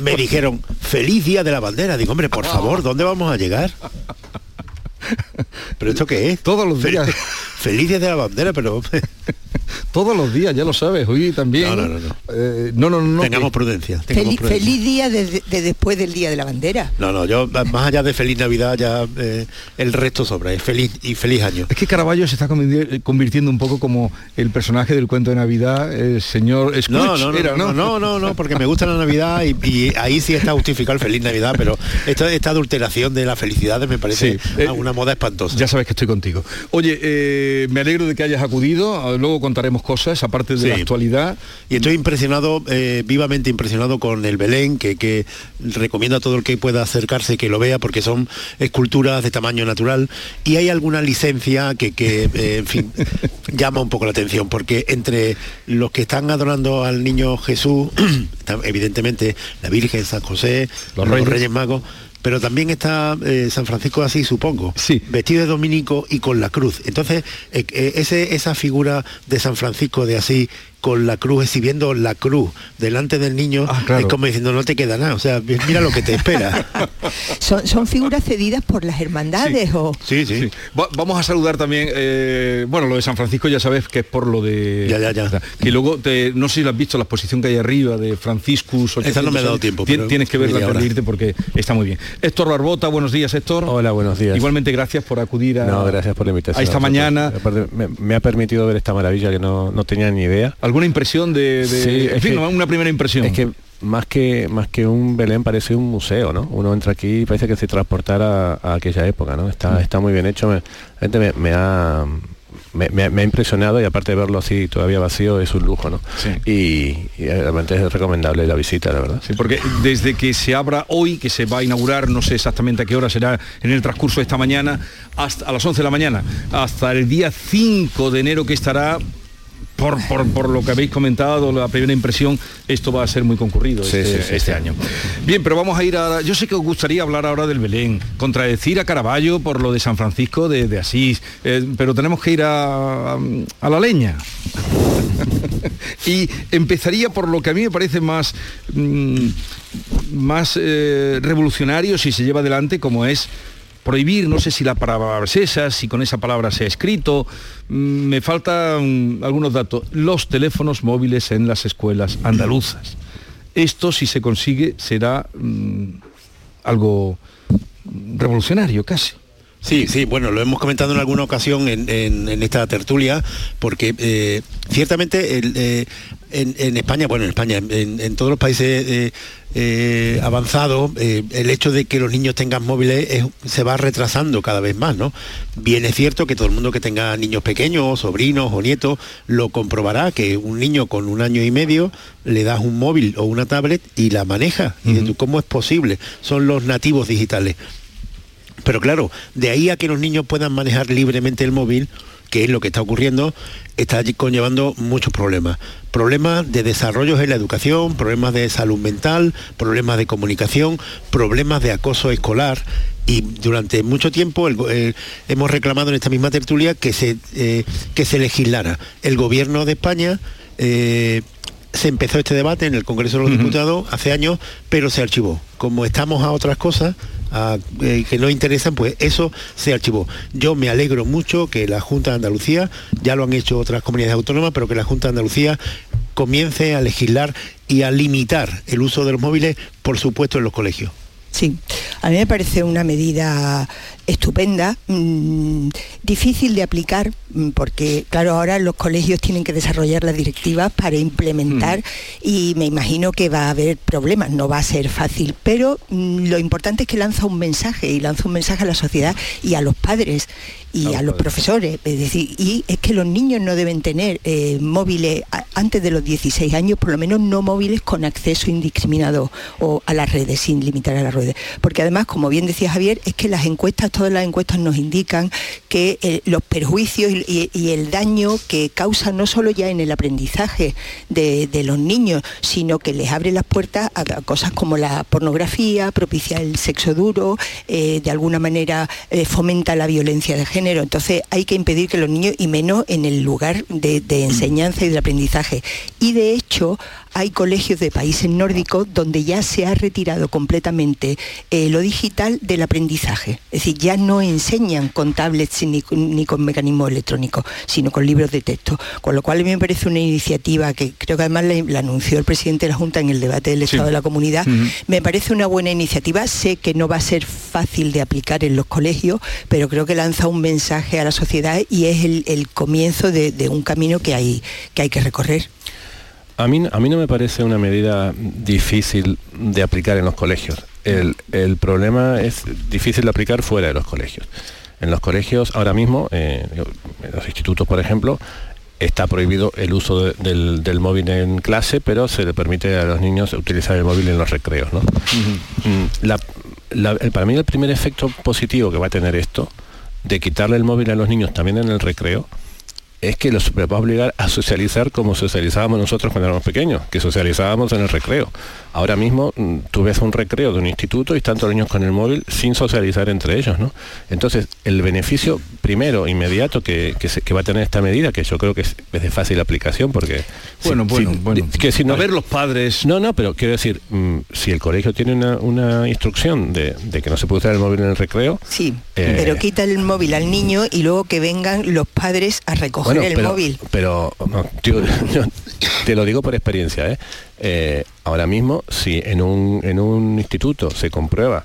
me dijeron, feliz día de la bandera. Digo, hombre, por favor, ¿dónde vamos a llegar? ¿Pero esto qué es? Todos los días. Feliz día de la bandera, pero... Todos los días, ya lo sabes, hoy también. No, no, no. no. Eh, no, no, no, Tengamos prudencia. tengamos Feliz, prudencia. feliz día de, de después del Día de la Bandera. No, no, yo más allá de feliz Navidad ya eh, el resto sobra. Es feliz y feliz año. Es que Caravaggio se está convirti- convirtiendo un poco como el personaje del cuento de Navidad, el señor Scrooge. No, no, no, era, no, no, no, no, porque me gusta la Navidad y, y ahí sí está justificado el feliz Navidad, pero esta, esta adulteración de las felicidades me parece Sí, eh, una moda espantosa. Ya sabes que estoy contigo. Oye, eh, me alegro de que hayas acudido, luego contaremos cosas, aparte de la actualidad. Y estoy impresionado, eh, vivamente impresionado con el Belén, que, que recomiendo a todo el que pueda acercarse que lo vea, porque son esculturas de tamaño natural. Y hay alguna licencia que, que, eh, en fin, llama un poco la atención, porque entre los que están adorando al niño Jesús, evidentemente la Virgen, San José, Los los, reyes. Reyes. Magos, pero también está eh, San Francisco así, supongo, vestido de dominico y con la cruz. Entonces, eh, eh, ese, esa figura de San Francisco de así, con la cruz, exhibiendo la cruz delante del niño, es como diciendo, no te queda nada, o sea, mira lo que te espera. Son, son figuras cedidas por las hermandades o... Sí, sí. Va- vamos a saludar también, eh, bueno, lo de San Francisco ya sabes que es por lo de... Ya, ya, ya. Que luego, te, no sé si lo has visto, la exposición que hay arriba de Franciscus. Esa no me ha dado 800 tiempo, Tien- pero Tienes que verla antes de irte porque está muy bien. Héctor Barbota, buenos días, Héctor. Hola, buenos días. Igualmente gracias por acudir a, No, gracias por la invitación. a esta mañana. Aparte, me, me ha permitido ver esta maravilla que no, no tenía ni idea. ¿Alguna impresión de, de- Sí, en fin, que- una primera impresión? Es que más que más que un Belén parece un museo, ¿no? Uno entra aquí y parece que se transportara a, a aquella época, ¿no? Está, Mm. está muy bien hecho, me, gente me, me ha me, me ha- me ha impresionado y aparte de verlo así todavía vacío es un lujo, ¿no? Y, y realmente es recomendable la visita, la verdad. Sí, porque desde que se abra hoy, que se va a inaugurar, no sé exactamente a qué hora será en el transcurso de esta mañana, hasta a las 11 de la mañana, hasta el día 5 de enero que estará, por, por- por lo que habéis comentado, la primera impresión, esto va a ser muy concurrido Sí, este, sí, sí, este año. Bien, pero vamos a ir a... Yo sé que os gustaría hablar ahora del Belén, contradecir a Caravaggio por lo de San Francisco de, de Asís, eh, pero tenemos que ir a, a la leña. y empezaría por lo que a mí me parece más mm, más eh, revolucionario si se lleva adelante como es prohibir, no sé si la palabra es esa, si con esa palabra se ha escrito, mm, me faltan algunos datos, los teléfonos móviles en las escuelas andaluzas. Esto si se consigue será mm, algo revolucionario casi. Sí, sí, bueno, lo hemos comentado en alguna ocasión en, en- en esta tertulia, porque eh, ciertamente el, eh, en, en España, bueno, en España, en, todos los países eh, avanzados, el hecho de que los niños tengan móviles es- se va retrasando cada vez más, ¿no? Bien es cierto que todo el mundo que tenga niños pequeños, sobrinos o nietos, lo comprobará, que un niño con un año y medio le das un móvil o una tablet y la maneja. Y tú, ¿cómo es posible? Son los nativos digitales. Pero claro, de ahí a que los niños puedan manejar libremente el móvil, que es lo que está ocurriendo, está conllevando muchos problemas. Problemas de desarrollos en la educación, problemas de salud mental, problemas de comunicación, problemas de acoso escolar. Y durante mucho tiempo el eh, hemos reclamado en esta misma tertulia que se, eh, que se legislara. El gobierno de España eh, se empezó este debate en el Congreso de los Diputados hace años, pero se archivó. Como estamos a otras cosas eh, que no interesan, pues eso se archivó. Yo me alegro mucho que la Junta de Andalucía, ya lo han hecho otras comunidades autónomas, pero que la Junta de Andalucía comience a legislar y a limitar el uso de los móviles, por supuesto, en los colegios. Sí, a mí me parece una medida estupenda, mm, difícil de aplicar, mm, porque claro, ahora los colegios tienen que desarrollar las directivas para implementar y me imagino que va a haber problemas, no va a ser fácil, pero mm, lo importante es que lanza un mensaje y lanza un mensaje a la sociedad y a los padres y a los profesores, es decir, y es que los niños no deben tener eh, móviles a- antes de los 16 años, por lo menos no móviles con acceso indiscriminado o a las redes, sin limitar a las redes. Porque además, como bien decía Javier, es que las encuestas, todas las encuestas nos indican que eh, los perjuicios y, el daño que causa no solo ya en el aprendizaje de, los niños, sino que les abre las puertas a, cosas como la pornografía, propicia el sexo duro, eh, de alguna manera eh, fomenta la violencia de género. Entonces hay que impedir que los niños, y menos en el lugar de, de enseñanza y de aprendizaje. Y de hecho hay colegios de países nórdicos donde ya se ha retirado completamente eh, lo digital del aprendizaje. Es decir, ya no enseñan con tablets ni, ni con mecanismos electrónicos, sino con libros de texto. Con lo cual a mí me parece una iniciativa que creo que además la, anunció el presidente de la Junta en el debate del Estado de la Comunidad. Me parece una buena iniciativa. Sé que no va a ser fácil de aplicar en los colegios, pero creo que lanza un mensaje a la sociedad y es el, comienzo de, de, un camino que hay que, hay que recorrer. A mí, a mí no me parece una medida difícil de aplicar en los colegios. El, problema es difícil de aplicar fuera de los colegios. En los colegios ahora mismo, eh, en los institutos por ejemplo, está prohibido el uso del, móvil en clase, pero se le permite a los niños utilizar el móvil en los recreos. Mm, para mí el primer efecto positivo que va a tener esto, de quitarle el móvil a los niños también en el recreo, es que los va a obligar a socializar como socializábamos nosotros cuando éramos pequeños, que socializábamos en el recreo. Ahora mismo mm, tú ves un recreo de un instituto y están todos los niños con el móvil sin socializar entre ellos, ¿no? Entonces, el beneficio primero, inmediato que, va a tener esta medida, que yo creo que es, de fácil aplicación, porque... Bueno, bueno, bueno. Que si no, a ver los padres... No, no, pero quiero decir, mm, si el colegio tiene una, instrucción de, que no se puede usar el móvil en el recreo... Sí, eh, pero quita el móvil al niño y luego que vengan los padres a recoger el pero, móvil. Pero, te lo digo por experiencia, ¿eh? Eh, ahora mismo, si en un, en un instituto se comprueba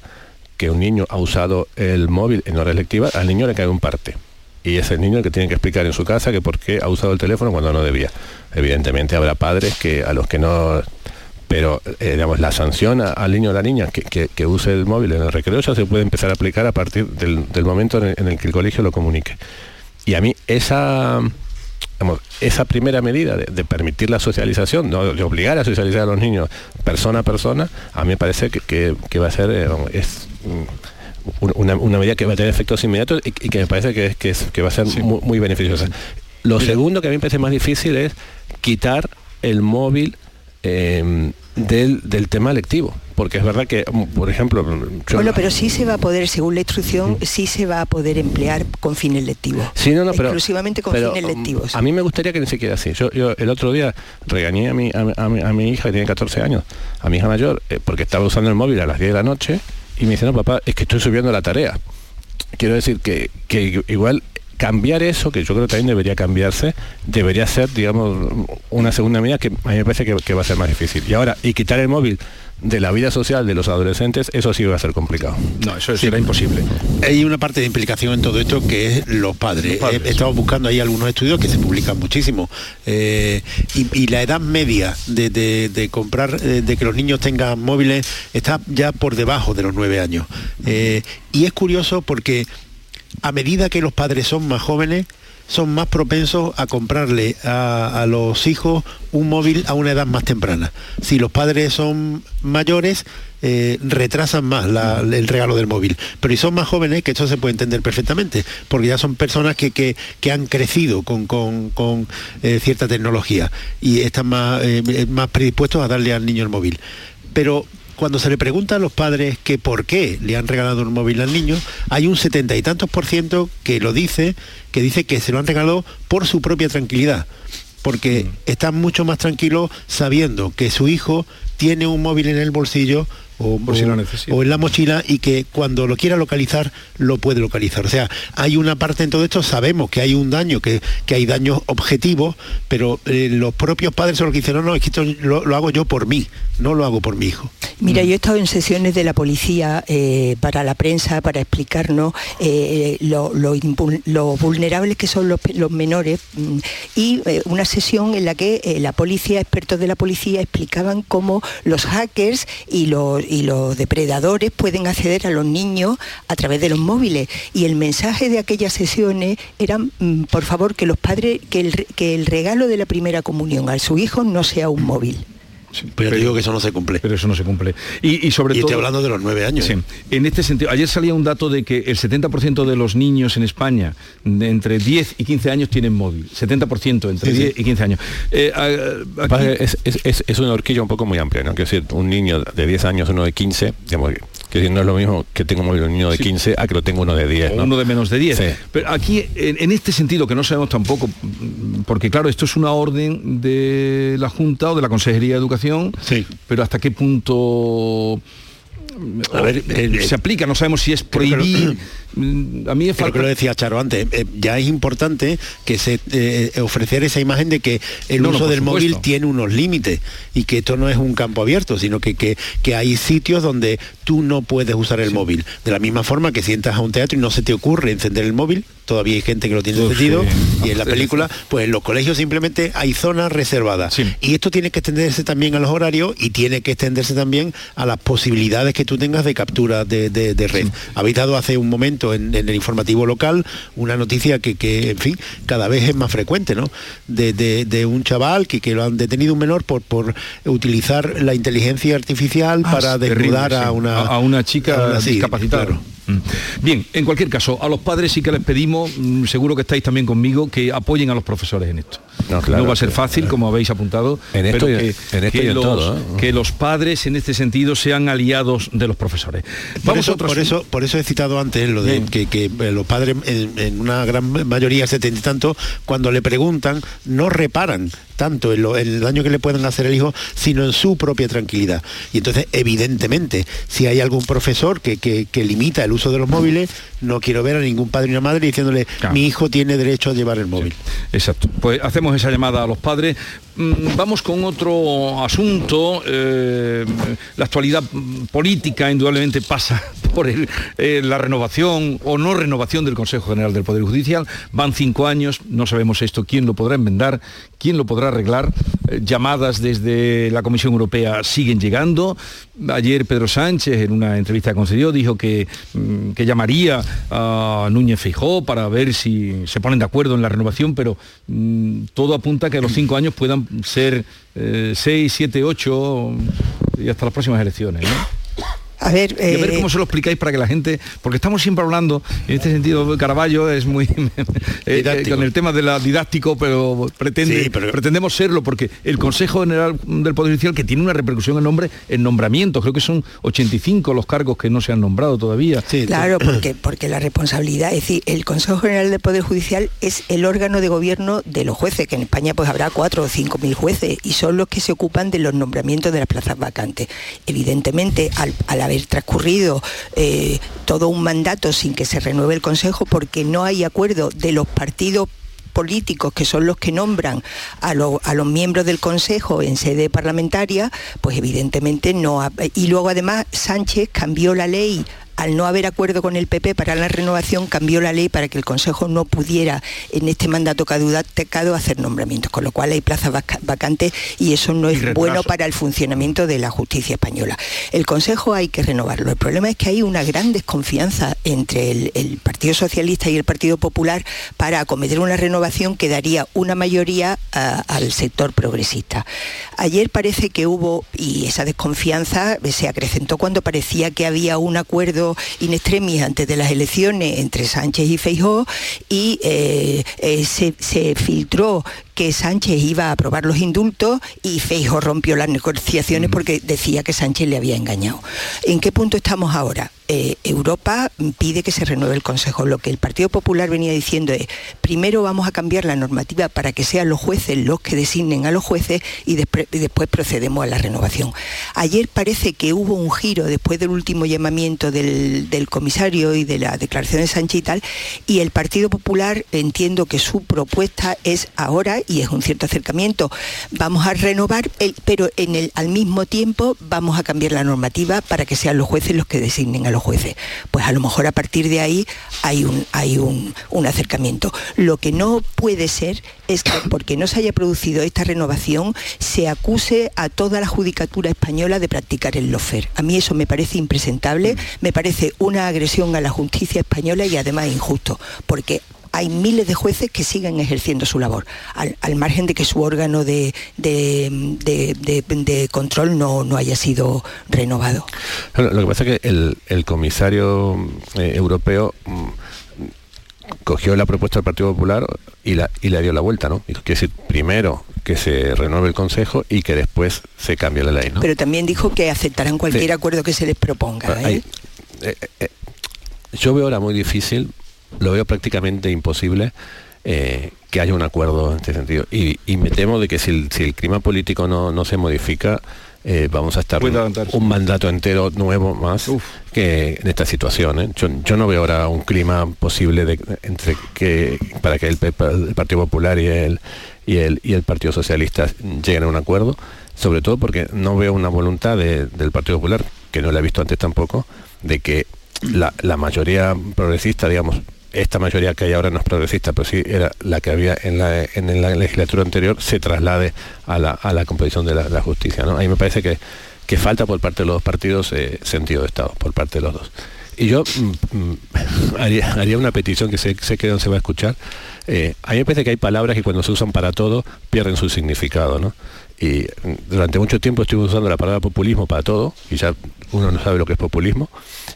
que un niño ha usado el móvil en horas lectivas, al niño le cae un parte. Y es el niño el que tiene que explicar en su casa que por qué ha usado el teléfono cuando no debía. Evidentemente habrá padres que a los que no pero eh, digamos la sanción al niño o la niña que, use el móvil en el recreo ya se puede empezar a aplicar a partir del, momento en el, que el colegio lo comunique. Y a mí esa esa primera medida de, permitir la socialización, de obligar a socializar a los niños persona a persona, a mí me parece que, va a ser eh, es, una, medida que va a tener efectos inmediatos y, que me parece que, que va a ser muy, beneficiosa. Lo segundo que a mí me parece más difícil es quitar el móvil eh, del, tema lectivo. Porque es verdad que, mm, por ejemplo... bueno, pero sí se va a poder, según la instrucción, sí se va a poder emplear con fines lectivos. Sí, no, no, pero, Exclusivamente con fines mm, lectivos. A mí me gustaría que ni siquiera así. Yo, el otro día regañé a mi, a, mi, hija, que tiene 14 años, a mi hija mayor, eh, porque estaba usando el móvil a las 10 de la noche, y me dice, no, papá, es que estoy subiendo la tarea. Quiero decir que, que igual cambiar eso, que yo creo que también debería cambiarse, debería ser, digamos, una segunda medida que a mí me parece que, va a ser más difícil. Y ahora, y quitar el móvil de la vida social de los adolescentes, eso sí va a ser complicado. No, eso será imposible. Hay una parte de implicación en todo esto que es los padres. He, estado buscando ahí algunos estudios que se publican muchísimo. Eh, y, la edad media de, comprar, eh, de que los niños tengan móviles, está ya por debajo de los nueve años. Eh, y es curioso porque a medida que los padres son más jóvenes, son más propensos a comprarle a, los hijos un móvil a una edad más temprana. Si los padres son mayores, eh, retrasan más el regalo del móvil. Pero si son más jóvenes, que esto se puede entender perfectamente, porque ya son personas que, han crecido con, eh, cierta tecnología y están más, eh, más predispuestos a darle al niño el móvil. Pero cuando se le pregunta a los padres que por qué le han regalado un móvil al niño, hay un setenta y tantos por ciento que lo dice, que dice que se lo han regalado por su propia tranquilidad, porque mm. están mucho más tranquilos sabiendo que su hijo tiene un móvil en el bolsillo o, en la mochila y que cuando lo quiera localizar lo puede localizar. O sea, hay una parte en todo esto, sabemos que hay un daño, que, que hay daños objetivos, pero eh, los propios padres son los que dicen, no, no, es que esto lo, hago yo por mí, no lo hago por mi hijo. Mira, mm. yo he estado en sesiones de la policía eh, para la prensa, para explicarnos eh, lo, vulnerables que son los, menores mm, y una sesión en la que la policía, expertos de la policía, explicaban cómo los hackers y los y los depredadores pueden acceder a los niños a través de los móviles. Y el mensaje de aquellas sesiones era, mm, por favor, que los padres, que el, que el regalo de la primera comunión a su hijo no sea un móvil pero, yo digo que eso no se cumple. Pero eso no se cumple. Y, sobre y todo... estoy hablando de los nueve años. Sí. En este sentido, ayer salía un dato de que el 70% de los niños en España de entre 10 y 15 años tienen móvil. 70% entre Sí, 10 sí. y 15 años. Eh, aquí- que Es, es- es- es una horquilla un poco muy amplia, ¿no? Quiero decir, un niño de 10 años, uno de 15, digamos, que no es lo mismo que tengo un niño de 15 a que lo tengo uno de 10, o ¿no? uno de menos de 10. Sí. Pero aquí, en, en este sentido, que no sabemos tampoco, porque claro, esto es una orden de la Junta o de la Consejería de Educación, pero hasta qué punto A ver, eh, se aplica, no sabemos si es prohibir. Mm, A mí es Creo que lo decía Charo antes, eh, ya es importante que se eh, ofrecer esa imagen de que el No, uso del móvil tiene unos límites y que esto no es un campo abierto, sino que, que, que hay sitios donde tú no puedes usar el móvil. De la misma forma que si entras a un teatro y no se te ocurre encender el móvil, todavía hay gente que lo tiene encendido sí. y en la película, pues en los colegios simplemente hay zonas reservadas. Y esto tiene que extenderse también a los horarios y tiene que extenderse también a las posibilidades que tú tengas de captura de, de- de red. Habéis dado hace un momento en, en el informativo local una noticia que, que, en fin, cada vez es más frecuente, ¿no? De, de- un chaval que, que lo han detenido un menor por, por utilizar la inteligencia artificial Ah, para desnudar a, sí. una, a una chica a una- sí, discapacitada. claro. Mm. Bien, en cualquier caso, a los padres sí que les pedimos, mm, seguro que estáis también conmigo, que apoyen a los profesores en esto. No, claro, va a ser fácil, como habéis apuntado, En esto pero que, en esto que y en los, todo, ¿eh? que los padres en este sentido sean aliados de los profesores. Por Vamos eso, a otro por, eso, por eso he citado antes lo de que, que, eh, los padres en, en una gran mayoría, setenta y tanto, cuando le preguntan, no reparan tanto en, lo- en el daño que le pueden hacer al hijo, sino en su propia tranquilidad. Y entonces, evidentemente, si hay algún profesor que, que- que limita el uso de los móviles, no quiero ver a ningún padre ni una madre diciéndole, mi hijo tiene derecho a llevar el móvil. Exacto. Pues hacemos esa llamada a los padres. Mm, Vamos con otro asunto. Eh, la actualidad política indudablemente pasa por eh, la renovación o no renovación del Consejo General del Poder Judicial. Van cinco años, no sabemos esto, quién lo podrá enmendar, quién lo podrá arreglar. Eh, llamadas desde la Comisión Europea siguen llegando. Ayer Pedro Sánchez, en una entrevista que concedió, dijo que, mm, que llamaría a Núñez Feijó para ver si se ponen de acuerdo en la renovación, pero mm, todo apunta a que a los cinco años puedan ser eh, seis, siete, ocho y hasta las próximas elecciones. ¿no? A ver, Y a ver eh, cómo se lo explicáis para que la gente, porque estamos siempre hablando, en este sentido Caraballo es muy eh, eh, con el tema de la didáctico, pero pretende, Sí, pero- pretendemos serlo, porque el Consejo General del Poder Judicial, que tiene una repercusión en nombre, en nombramiento, creo que son 85 los cargos que no se han nombrado todavía. Claro, porque, porque la responsabilidad, es decir, el Consejo General del Poder Judicial es el órgano de gobierno de los jueces, que en España pues habrá cuatro o cinco mil jueces, y son los que se ocupan de los nombramientos de las plazas vacantes. Evidentemente, al, al haber transcurrido eh, todo un mandato sin que se renueve el Consejo, porque no hay acuerdo de los partidos políticos que son los que nombran a, lo- a los miembros del Consejo en sede parlamentaria, pues evidentemente no. ha- y luego además Sánchez cambió la ley. Al no haber acuerdo con el PP para la renovación, cambió la ley para que el Consejo no pudiera en este mandato caducado hacer nombramientos, con lo cual hay plazas vaca- vacantes y eso no es bueno para el funcionamiento de la justicia española. El Consejo hay que renovarlo. El problema es que hay una gran desconfianza entre el, el Partido Socialista y el Partido Popular para acometer una renovación que daría una mayoría a- al sector progresista. Ayer parece que hubo, y esa desconfianza se acrecentó cuando parecía que había un acuerdo in extremis antes de las elecciones entre Sánchez y Feijóo y eh, eh, se filtró que Sánchez iba a aprobar los indultos y Feijóo rompió las negociaciones porque decía que Sánchez le había engañado. ¿En qué punto estamos ahora? Eh, Europa pide que se renueve el Consejo. Lo que el Partido Popular venía diciendo es, primero vamos a cambiar la normativa para que sean los jueces los que designen a los jueces y después procedemos a la renovación. Ayer parece que hubo un giro después del último llamamiento del, del comisario y de la declaración de Sánchez y tal, y el Partido Popular entiendo que su propuesta es ahora, y es un cierto acercamiento, vamos a renovar, pero al mismo tiempo vamos a cambiar la normativa para que sean los jueces los que designen a los jueces. Pues a lo mejor a partir de ahí hay un, hay un, un acercamiento. Lo que no puede ser es que porque no se haya producido esta renovación se acuse a toda la judicatura española de practicar el lofer. A mí eso me parece impresentable, me parece una agresión a la justicia española y además injusto, porque hay miles de jueces que siguen ejerciendo su labor, al, margen de que su órgano de, de, control no, no, haya sido renovado. lo que pasa es que el, comisario eh, europeo mm, cogió la propuesta del Partido Popular y la, y le dio la vuelta, ¿no? Quiere decir, primero que se renueve el Consejo y que después se cambie la ley, ¿no? Pero también dijo que aceptarán cualquier acuerdo que se les proponga. ¿eh? Eh, eh, yo veo ahora muy difícil, lo veo prácticamente imposible que haya un acuerdo en este sentido. Y, me temo de que si el, clima político no, se modifica, vamos a estar un, mandato entero nuevo más que en esta situación. Yo, no veo ahora un clima posible de, entre que para que el, el, Partido Popular y el, y el, y el Partido Socialista lleguen a un acuerdo, sobre todo porque no veo una voluntad del Partido Popular, que no la he visto antes tampoco, de que la, mayoría progresista, digamos, esta mayoría que hay ahora no es progresista, pero sí era la que había en la, en la legislatura anterior, se traslade a la, a la composición de la, justicia. ¿no? A me parece que, que falta por parte de los dos partidos eh, sentido de Estado, por parte de los dos. Y yo mm, mm, haría, una petición que sé, sé, que no se va a escuchar. Eh, a mí me parece que hay palabras que cuando se usan para todo pierden su significado, ¿no? Y mm, durante mucho tiempo estuvimos usando la palabra populismo para todo, y ya uno no sabe lo que es populismo.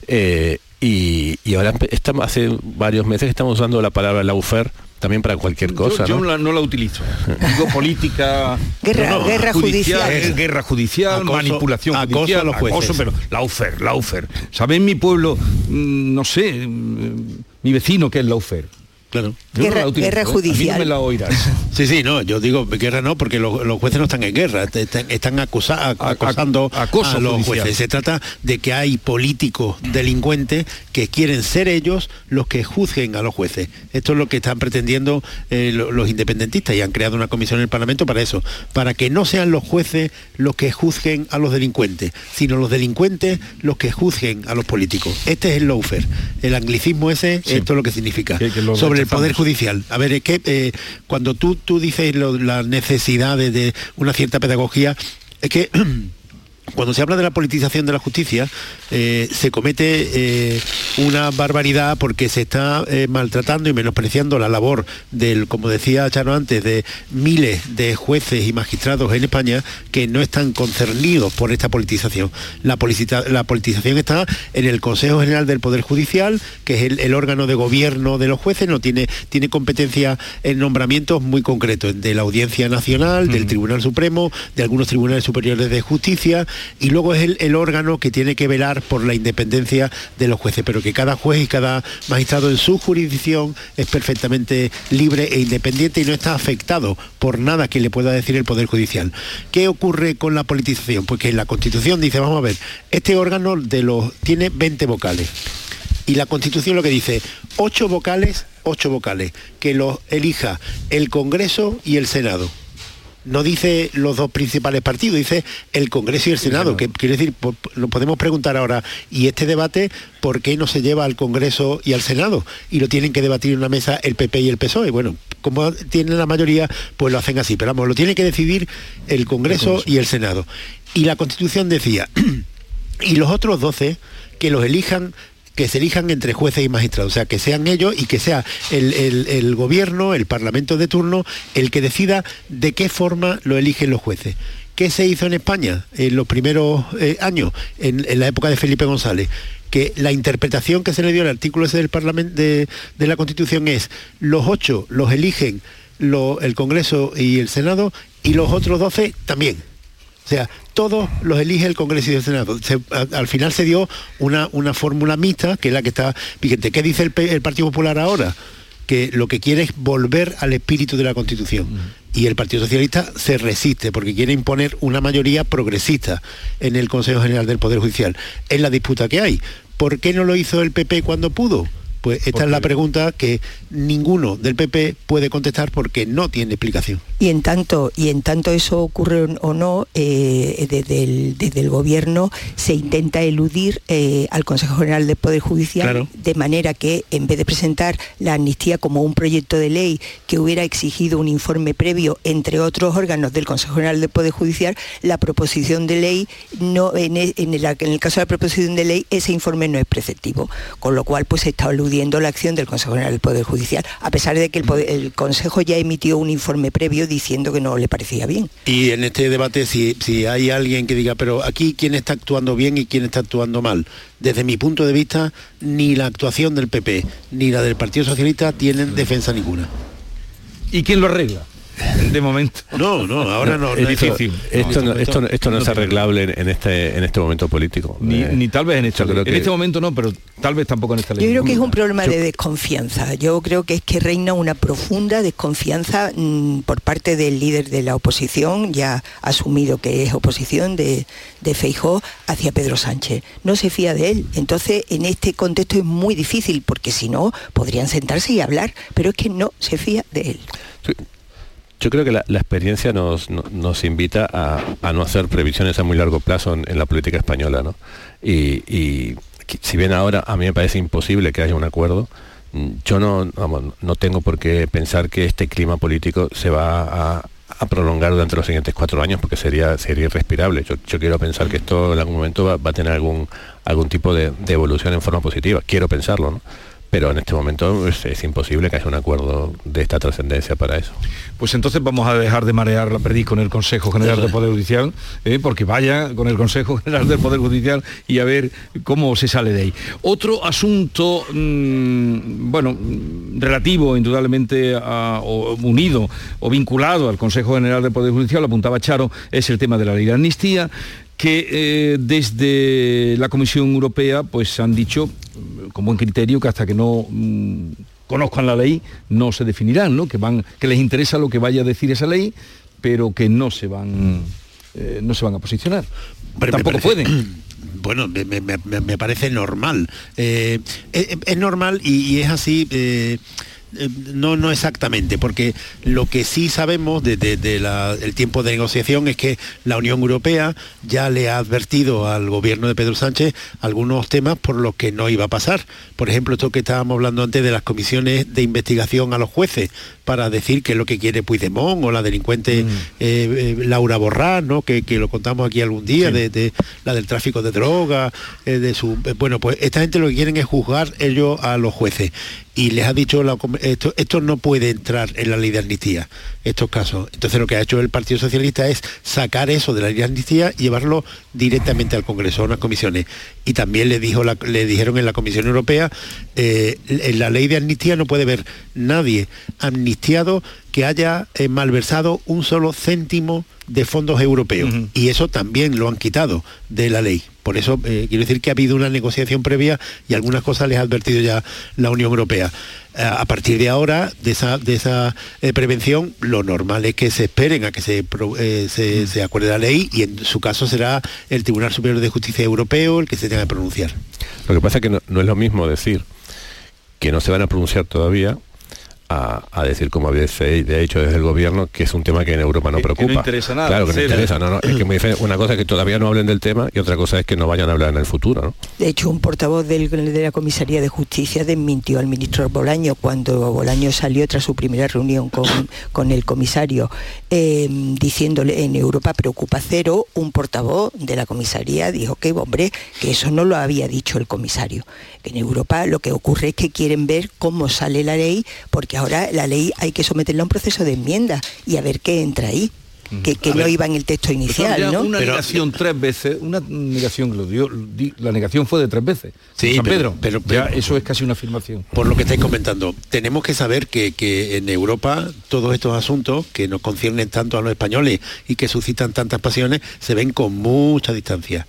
Eh, y, ahora estamos, hace varios meses estamos usando la palabra laufer también para cualquier cosa. Yo, ¿no? la, utilizo. Digo política. Guerra, guerra judicial. Guerra judicial, manipulación judicial, los jueces. pero Laufer, Laufer. ¿Sabe en mi pueblo, mm, no sé, mm, mi vecino que es Laufer? Claro. Guerra, guerra, judicial. no me la oirás. sí, sí, no, yo digo guerra no, porque los, jueces no están en guerra, están, acusando a, los jueces. Se trata de que hay políticos delincuentes que quieren ser ellos los que juzguen a los jueces. Esto es lo que están pretendiendo eh, los independentistas y han creado una comisión en el Parlamento para eso, para que no sean los jueces los que juzguen a los delincuentes, sino los delincuentes los que juzguen a los políticos. Este es el lawfare. El anglicismo ese, esto es lo que significa. Sobre el Poder Judicial. A ver, es que eh, cuando tú, tú dices las necesidades de una cierta pedagogía, es que cuando se habla de la politización de la justicia, eh, se comete eh, una barbaridad porque se está eh, maltratando y menospreciando la labor del, como decía Chano antes, de miles de jueces y magistrados en España que no están concernidos por esta politización. La, la politización está en el Consejo General del Poder Judicial, que es el, órgano de gobierno de los jueces, no tiene, tiene competencia en nombramientos muy concretos, de la Audiencia Nacional, del Tribunal Supremo, de algunos tribunales superiores de justicia, y luego es el, órgano que tiene que velar por la independencia de los jueces, pero que cada juez y cada magistrado en su jurisdicción es perfectamente libre e independiente y no está afectado por nada que le pueda decir el Poder Judicial. ¿Qué ocurre con la politización? Pues que la Constitución dice, vamos a ver, este órgano de los, tiene 20 vocales. Y la Constitución lo que dice, 8 vocales, 8 vocales, que los elija el Congreso y el Senado no dice los dos principales partidos, dice el Congreso y el Senado, que quiere decir, lo podemos preguntar ahora, ¿y este debate por qué no se lleva al Congreso y al Senado? Y lo tienen que debatir en una mesa el PP y el PSOE. Bueno, como tienen la mayoría, pues lo hacen así, pero vamos, lo tiene que decidir el Congreso y el Senado. Y la Constitución decía, y los otros 12 que los elijan que se elijan entre jueces y magistrados, o sea, que sean ellos y que sea el, gobierno, el parlamento de turno, el que decida de qué forma lo eligen los jueces. ¿Qué se hizo en España en los primeros eh, años, en, la época de Felipe González? que la interpretación que se le dio al artículo ese del Parlamento de, la Constitución es los ocho los eligen el Congreso y el Senado y los otros doce también. O sea, todos los elige el Congreso y el Senado. al final se dio una, una fórmula mixta, que es la que está vigente. ¿Qué dice el, Partido Popular ahora? que lo que quiere es volver al espíritu de la Constitución. Y el Partido Socialista se resiste porque quiere imponer una mayoría progresista en el Consejo General del Poder Judicial. Es la disputa que hay. ¿Por qué no lo hizo el PP cuando pudo? Pues esta es la pregunta que ninguno del PP puede contestar porque no tiene explicación. Y en tanto, y en tanto eso ocurre o no, eh, desde, el, gobierno se intenta eludir eh, al Consejo General del Poder Judicial de manera que en vez de presentar la amnistía como un proyecto de ley que hubiera exigido un informe previo entre otros órganos del Consejo General del Poder Judicial, la proposición de ley no en el, en el caso de la proposición de ley ese informe no es preceptivo, con lo cual pues se está eludiendo eludiendo la acción del Consejo General del Poder Judicial, a pesar de que el, el Consejo ya emitió un informe previo diciendo que no le parecía bien. Y en este debate, si, si hay alguien que diga, pero aquí quién está actuando bien y quién está actuando mal, desde mi punto de vista, ni la actuación del PP ni la del Partido Socialista tienen defensa ninguna. ¿Y quién lo arregla? de momento. No, no, ahora no. es difícil. Esto, no, esto, esto no es arreglable en este en este momento político. Ni, Eh, ni tal vez en este, creo en que- este momento no, pero tal vez tampoco en esta ley. Yo creo que es un problema de desconfianza. Yo creo que es que reina una profunda desconfianza mm, por parte del líder de la oposición, ya asumido que es oposición de, de Feijó, hacia Pedro Sánchez. No se fía de él. Entonces, en este contexto es muy difícil, porque si no, podrían sentarse y hablar, pero es que no se fía de él. Yo creo que la, experiencia nos, no- nos invita a, a no hacer previsiones a muy largo plazo en, la política española, ¿no? Y, si bien ahora a mí me parece imposible que haya un acuerdo, yo no, vamos, no tengo por qué pensar que este clima político se va a, prolongar durante los siguientes cuatro años porque sería, sería irrespirable. Yo, yo quiero pensar que esto en algún momento va, va a tener algún, algún tipo de, de evolución en forma positiva. Quiero pensarlo, ¿no? Pero en este momento es, es imposible que haya un acuerdo de esta trascendencia para eso. Pues entonces vamos a dejar de marear la perdiz con el Consejo General del. Poder Judicial, ¿eh? porque vaya con el Consejo General del Poder Judicial y a ver cómo se sale de ahí. Otro asunto, mm, bueno, mm, relativo indudablemente a- o unido o vinculado al Consejo General del Poder Judicial, lo apuntaba Charo, es el tema de la ley de amnistía que eh, desde la Comisión Europea pues han dicho con buen criterio que hasta que no mm, conozcan la ley no se definirán, ¿no? Que van, que les interesa lo que vaya a decir esa ley, pero que no se van eh, no se van a posicionar. Pero Tampoco parece- pueden. Bueno, me, me- me- parece normal. Eh, es, es normal y, y es así. eh, no, no exactamente, porque lo que sí sabemos desde el tiempo de negociación es que la Unión Europea ya le ha advertido al gobierno de Pedro Sánchez algunos temas por los que no iba a pasar. Por ejemplo, esto que estábamos hablando antes de las comisiones de investigación a los jueces para decir qué es lo que quiere Puigdemont o la delincuente Mm. eh, eh, Laura Borrás, ¿no? que, que lo contamos aquí algún día, de, de la del tráfico de droga, eh, de su bueno, pues esta gente lo que quieren es juzgar ellos a los jueces. Y les ha dicho la esto, esto no puede entrar en la ley de amnistía, estos casos. Entonces lo que ha hecho el Partido Socialista es sacar eso de la ley de amnistía y llevarlo directamente al Congreso, a unas comisiones. Y también le dijo la- le dijeron en la Comisión Europea, eh, en la ley de amnistía no puede haber nadie amnistiado que haya eh, malversado un solo céntimo de fondos europeos. Y eso también lo han quitado de la ley. Por eso eh, quiero decir que ha habido una negociación previa y algunas cosas les ha advertido ya la Unión Europea. Eh, a partir de ahora, de esa, de esa eh, prevención, lo normal es que se esperen a que se, eh, se, se acuerde la ley y en su caso será el Tribunal Superior de Justicia Europeo el que se tenga que pronunciar. Lo que pasa es que no, no es lo mismo decir que no se van a pronunciar todavía a, a decir, como había de hecho desde el gobierno, que es un tema que en Europa no Que- que no preocupa. interesa nada, Claro que no interesa, no, no, es que muy diferente. una cosa es que todavía no hablen del tema y otra cosa es que no vayan a hablar en el futuro. ¿no? De hecho, un portavoz del- de la Comisaría de Justicia desmintió al ministro Bolaño cuando Bolaño salió tras su primera reunión con, con el comisario, eh, diciéndole en Europa preocupa cero, un portavoz de la comisaría dijo que, hombre, que eso no lo había dicho el comisario. Que en Europa lo que ocurre es que quieren ver cómo sale la ley, porque ahora la ley hay que someterla a un proceso de enmienda y a ver qué entra ahí. Que, que A no ver, iba en el texto inicial, ¿no? Una negación tres veces, una negación que lo dio, di- la negación fue de tres veces. Sí, San pero- Pedro, pero- ya pero- eso es casi una afirmación. por lo que estáis comentando. Tenemos que saber que, que en Europa todos estos asuntos que nos conciernen tanto a los españoles y que suscitan tantas pasiones se ven con mucha distancia.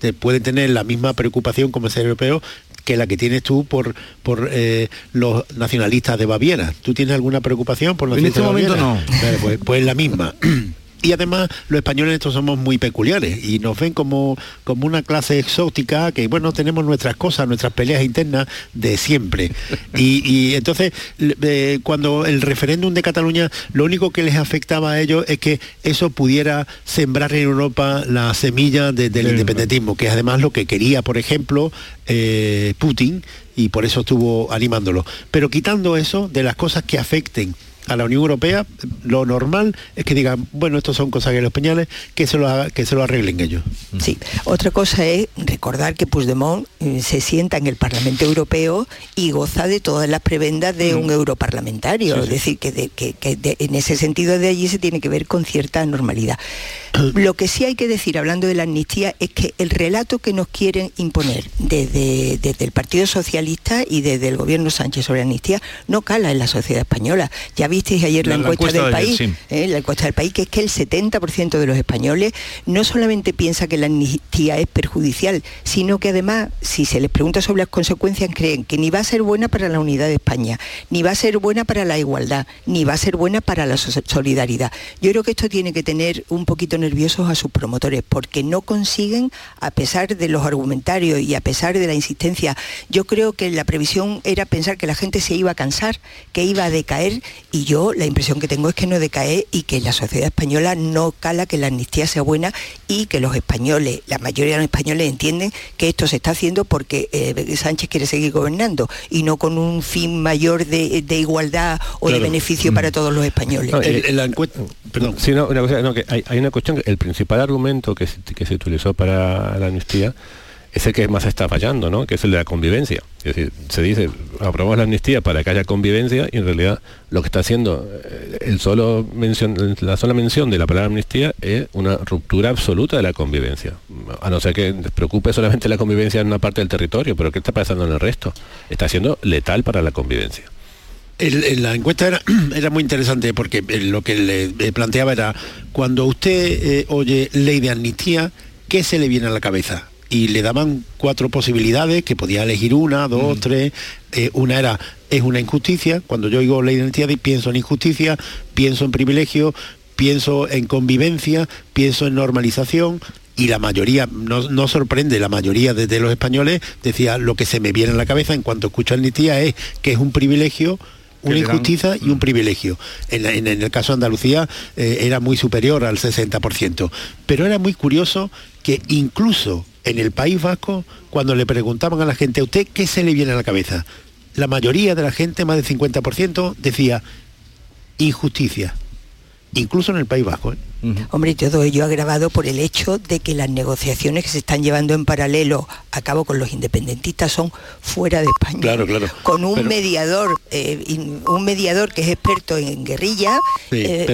Te pueden tener la misma preocupación como ser europeo que la que tienes tú por, por eh, los nacionalistas de Baviera. ¿Tú tienes alguna preocupación por los En este nacionalistas de momento Baviera? Claro, pues, pues la misma. Y además los españoles estos somos muy peculiares y nos ven como, como una clase exótica que bueno tenemos nuestras cosas, nuestras peleas internas de siempre. Y, y entonces eh, cuando el referéndum de Cataluña lo único que les afectaba a ellos es que eso pudiera sembrar en Europa la semilla de- del independentismo, que es además lo que quería, por ejemplo, eh, Putin y por eso estuvo animándolo. Pero quitando eso de las cosas que afecten a la Unión Europea, lo normal es que digan, bueno, estos son cosas que los españoles, que se lo, haga, que se lo arreglen ellos. Sí, otra cosa es recordar que Puigdemont eh, se sienta en el Parlamento Europeo y goza de todas las prebendas de un europarlamentario, es decir, que, de, que, que de- en ese sentido de allí se tiene que ver con cierta normalidad. Lo que sí hay que decir, hablando de la amnistía, es que el relato que nos quieren imponer desde, desde el Partido Socialista y desde el gobierno Sánchez sobre la amnistía no cala en la sociedad española. Ya visteis ayer la, encuesta, encuesta del de ayer, país, sí. ¿eh? la encuesta del país, que es que el 70% de los españoles no solamente piensa que la amnistía es perjudicial, sino que además, si se les pregunta sobre las consecuencias, creen que ni va a ser buena para la unidad de España, ni va a ser buena para la igualdad, ni va a ser buena para la so- solidaridad. Yo creo que esto tiene que tener un poquito nerviosos a sus promotores, porque no consiguen, a pesar de los argumentarios y a pesar de la insistencia, yo creo que la previsión era pensar que la gente se iba a cansar, que iba a decaer, y yo la impresión que tengo es que no decae y que la sociedad española no cala que la amnistía sea buena y que los españoles, la mayoría de los españoles entienden que esto se está haciendo porque eh, Sánchez quiere seguir gobernando y no con un fin mayor de, de igualdad o de beneficio para todos los españoles. No, y- Sí, no, una cosa, no, que hay, hay una cuestión, el principal argumento que se, que se utilizó para la amnistía es el que más está fallando, ¿no? que es el de la convivencia. Es decir, se dice, aprobamos la amnistía para que haya convivencia y en realidad lo que está haciendo eh, el solo mención, la sola mención de la palabra amnistía es una ruptura absoluta de la convivencia. A no ser que les preocupe solamente la convivencia en una parte del territorio, pero ¿qué está pasando en el resto? Está siendo letal para la convivencia. El- el- la encuesta era, era muy interesante porque eh, lo que le planteaba era, cuando usted eh, oye ley de amnistía, ¿qué se le viene a la cabeza? Y le daban cuatro posibilidades, que podía elegir una, dos, tres. Eh, una era, es una injusticia. Cuando yo oigo ley de amnistía, pienso en injusticia, pienso en privilegio, pienso en convivencia, pienso en normalización. Y la mayoría, no, no sorprende, la mayoría de, de los españoles decía, lo que se me viene a la cabeza en cuanto escucho amnistía es que es un privilegio una injusticia y un privilegio. En, la- en- en el caso de Andalucía eh, era muy superior al 60%. Pero era muy curioso que incluso en el País Vasco, cuando le preguntaban a la gente, ¿a usted qué se le viene a la cabeza? La mayoría de la gente, más del 50%, decía injusticia. Incluso en el País Vasco. ¿eh? Hombre, y todo ello agravado por el hecho de que las negociaciones que se están llevando en paralelo a cabo con los independentistas son fuera de España. Claro, claro. Con un Pero- mediador, eh, un mediador que es experto en guerrilla, Sí, eh, pero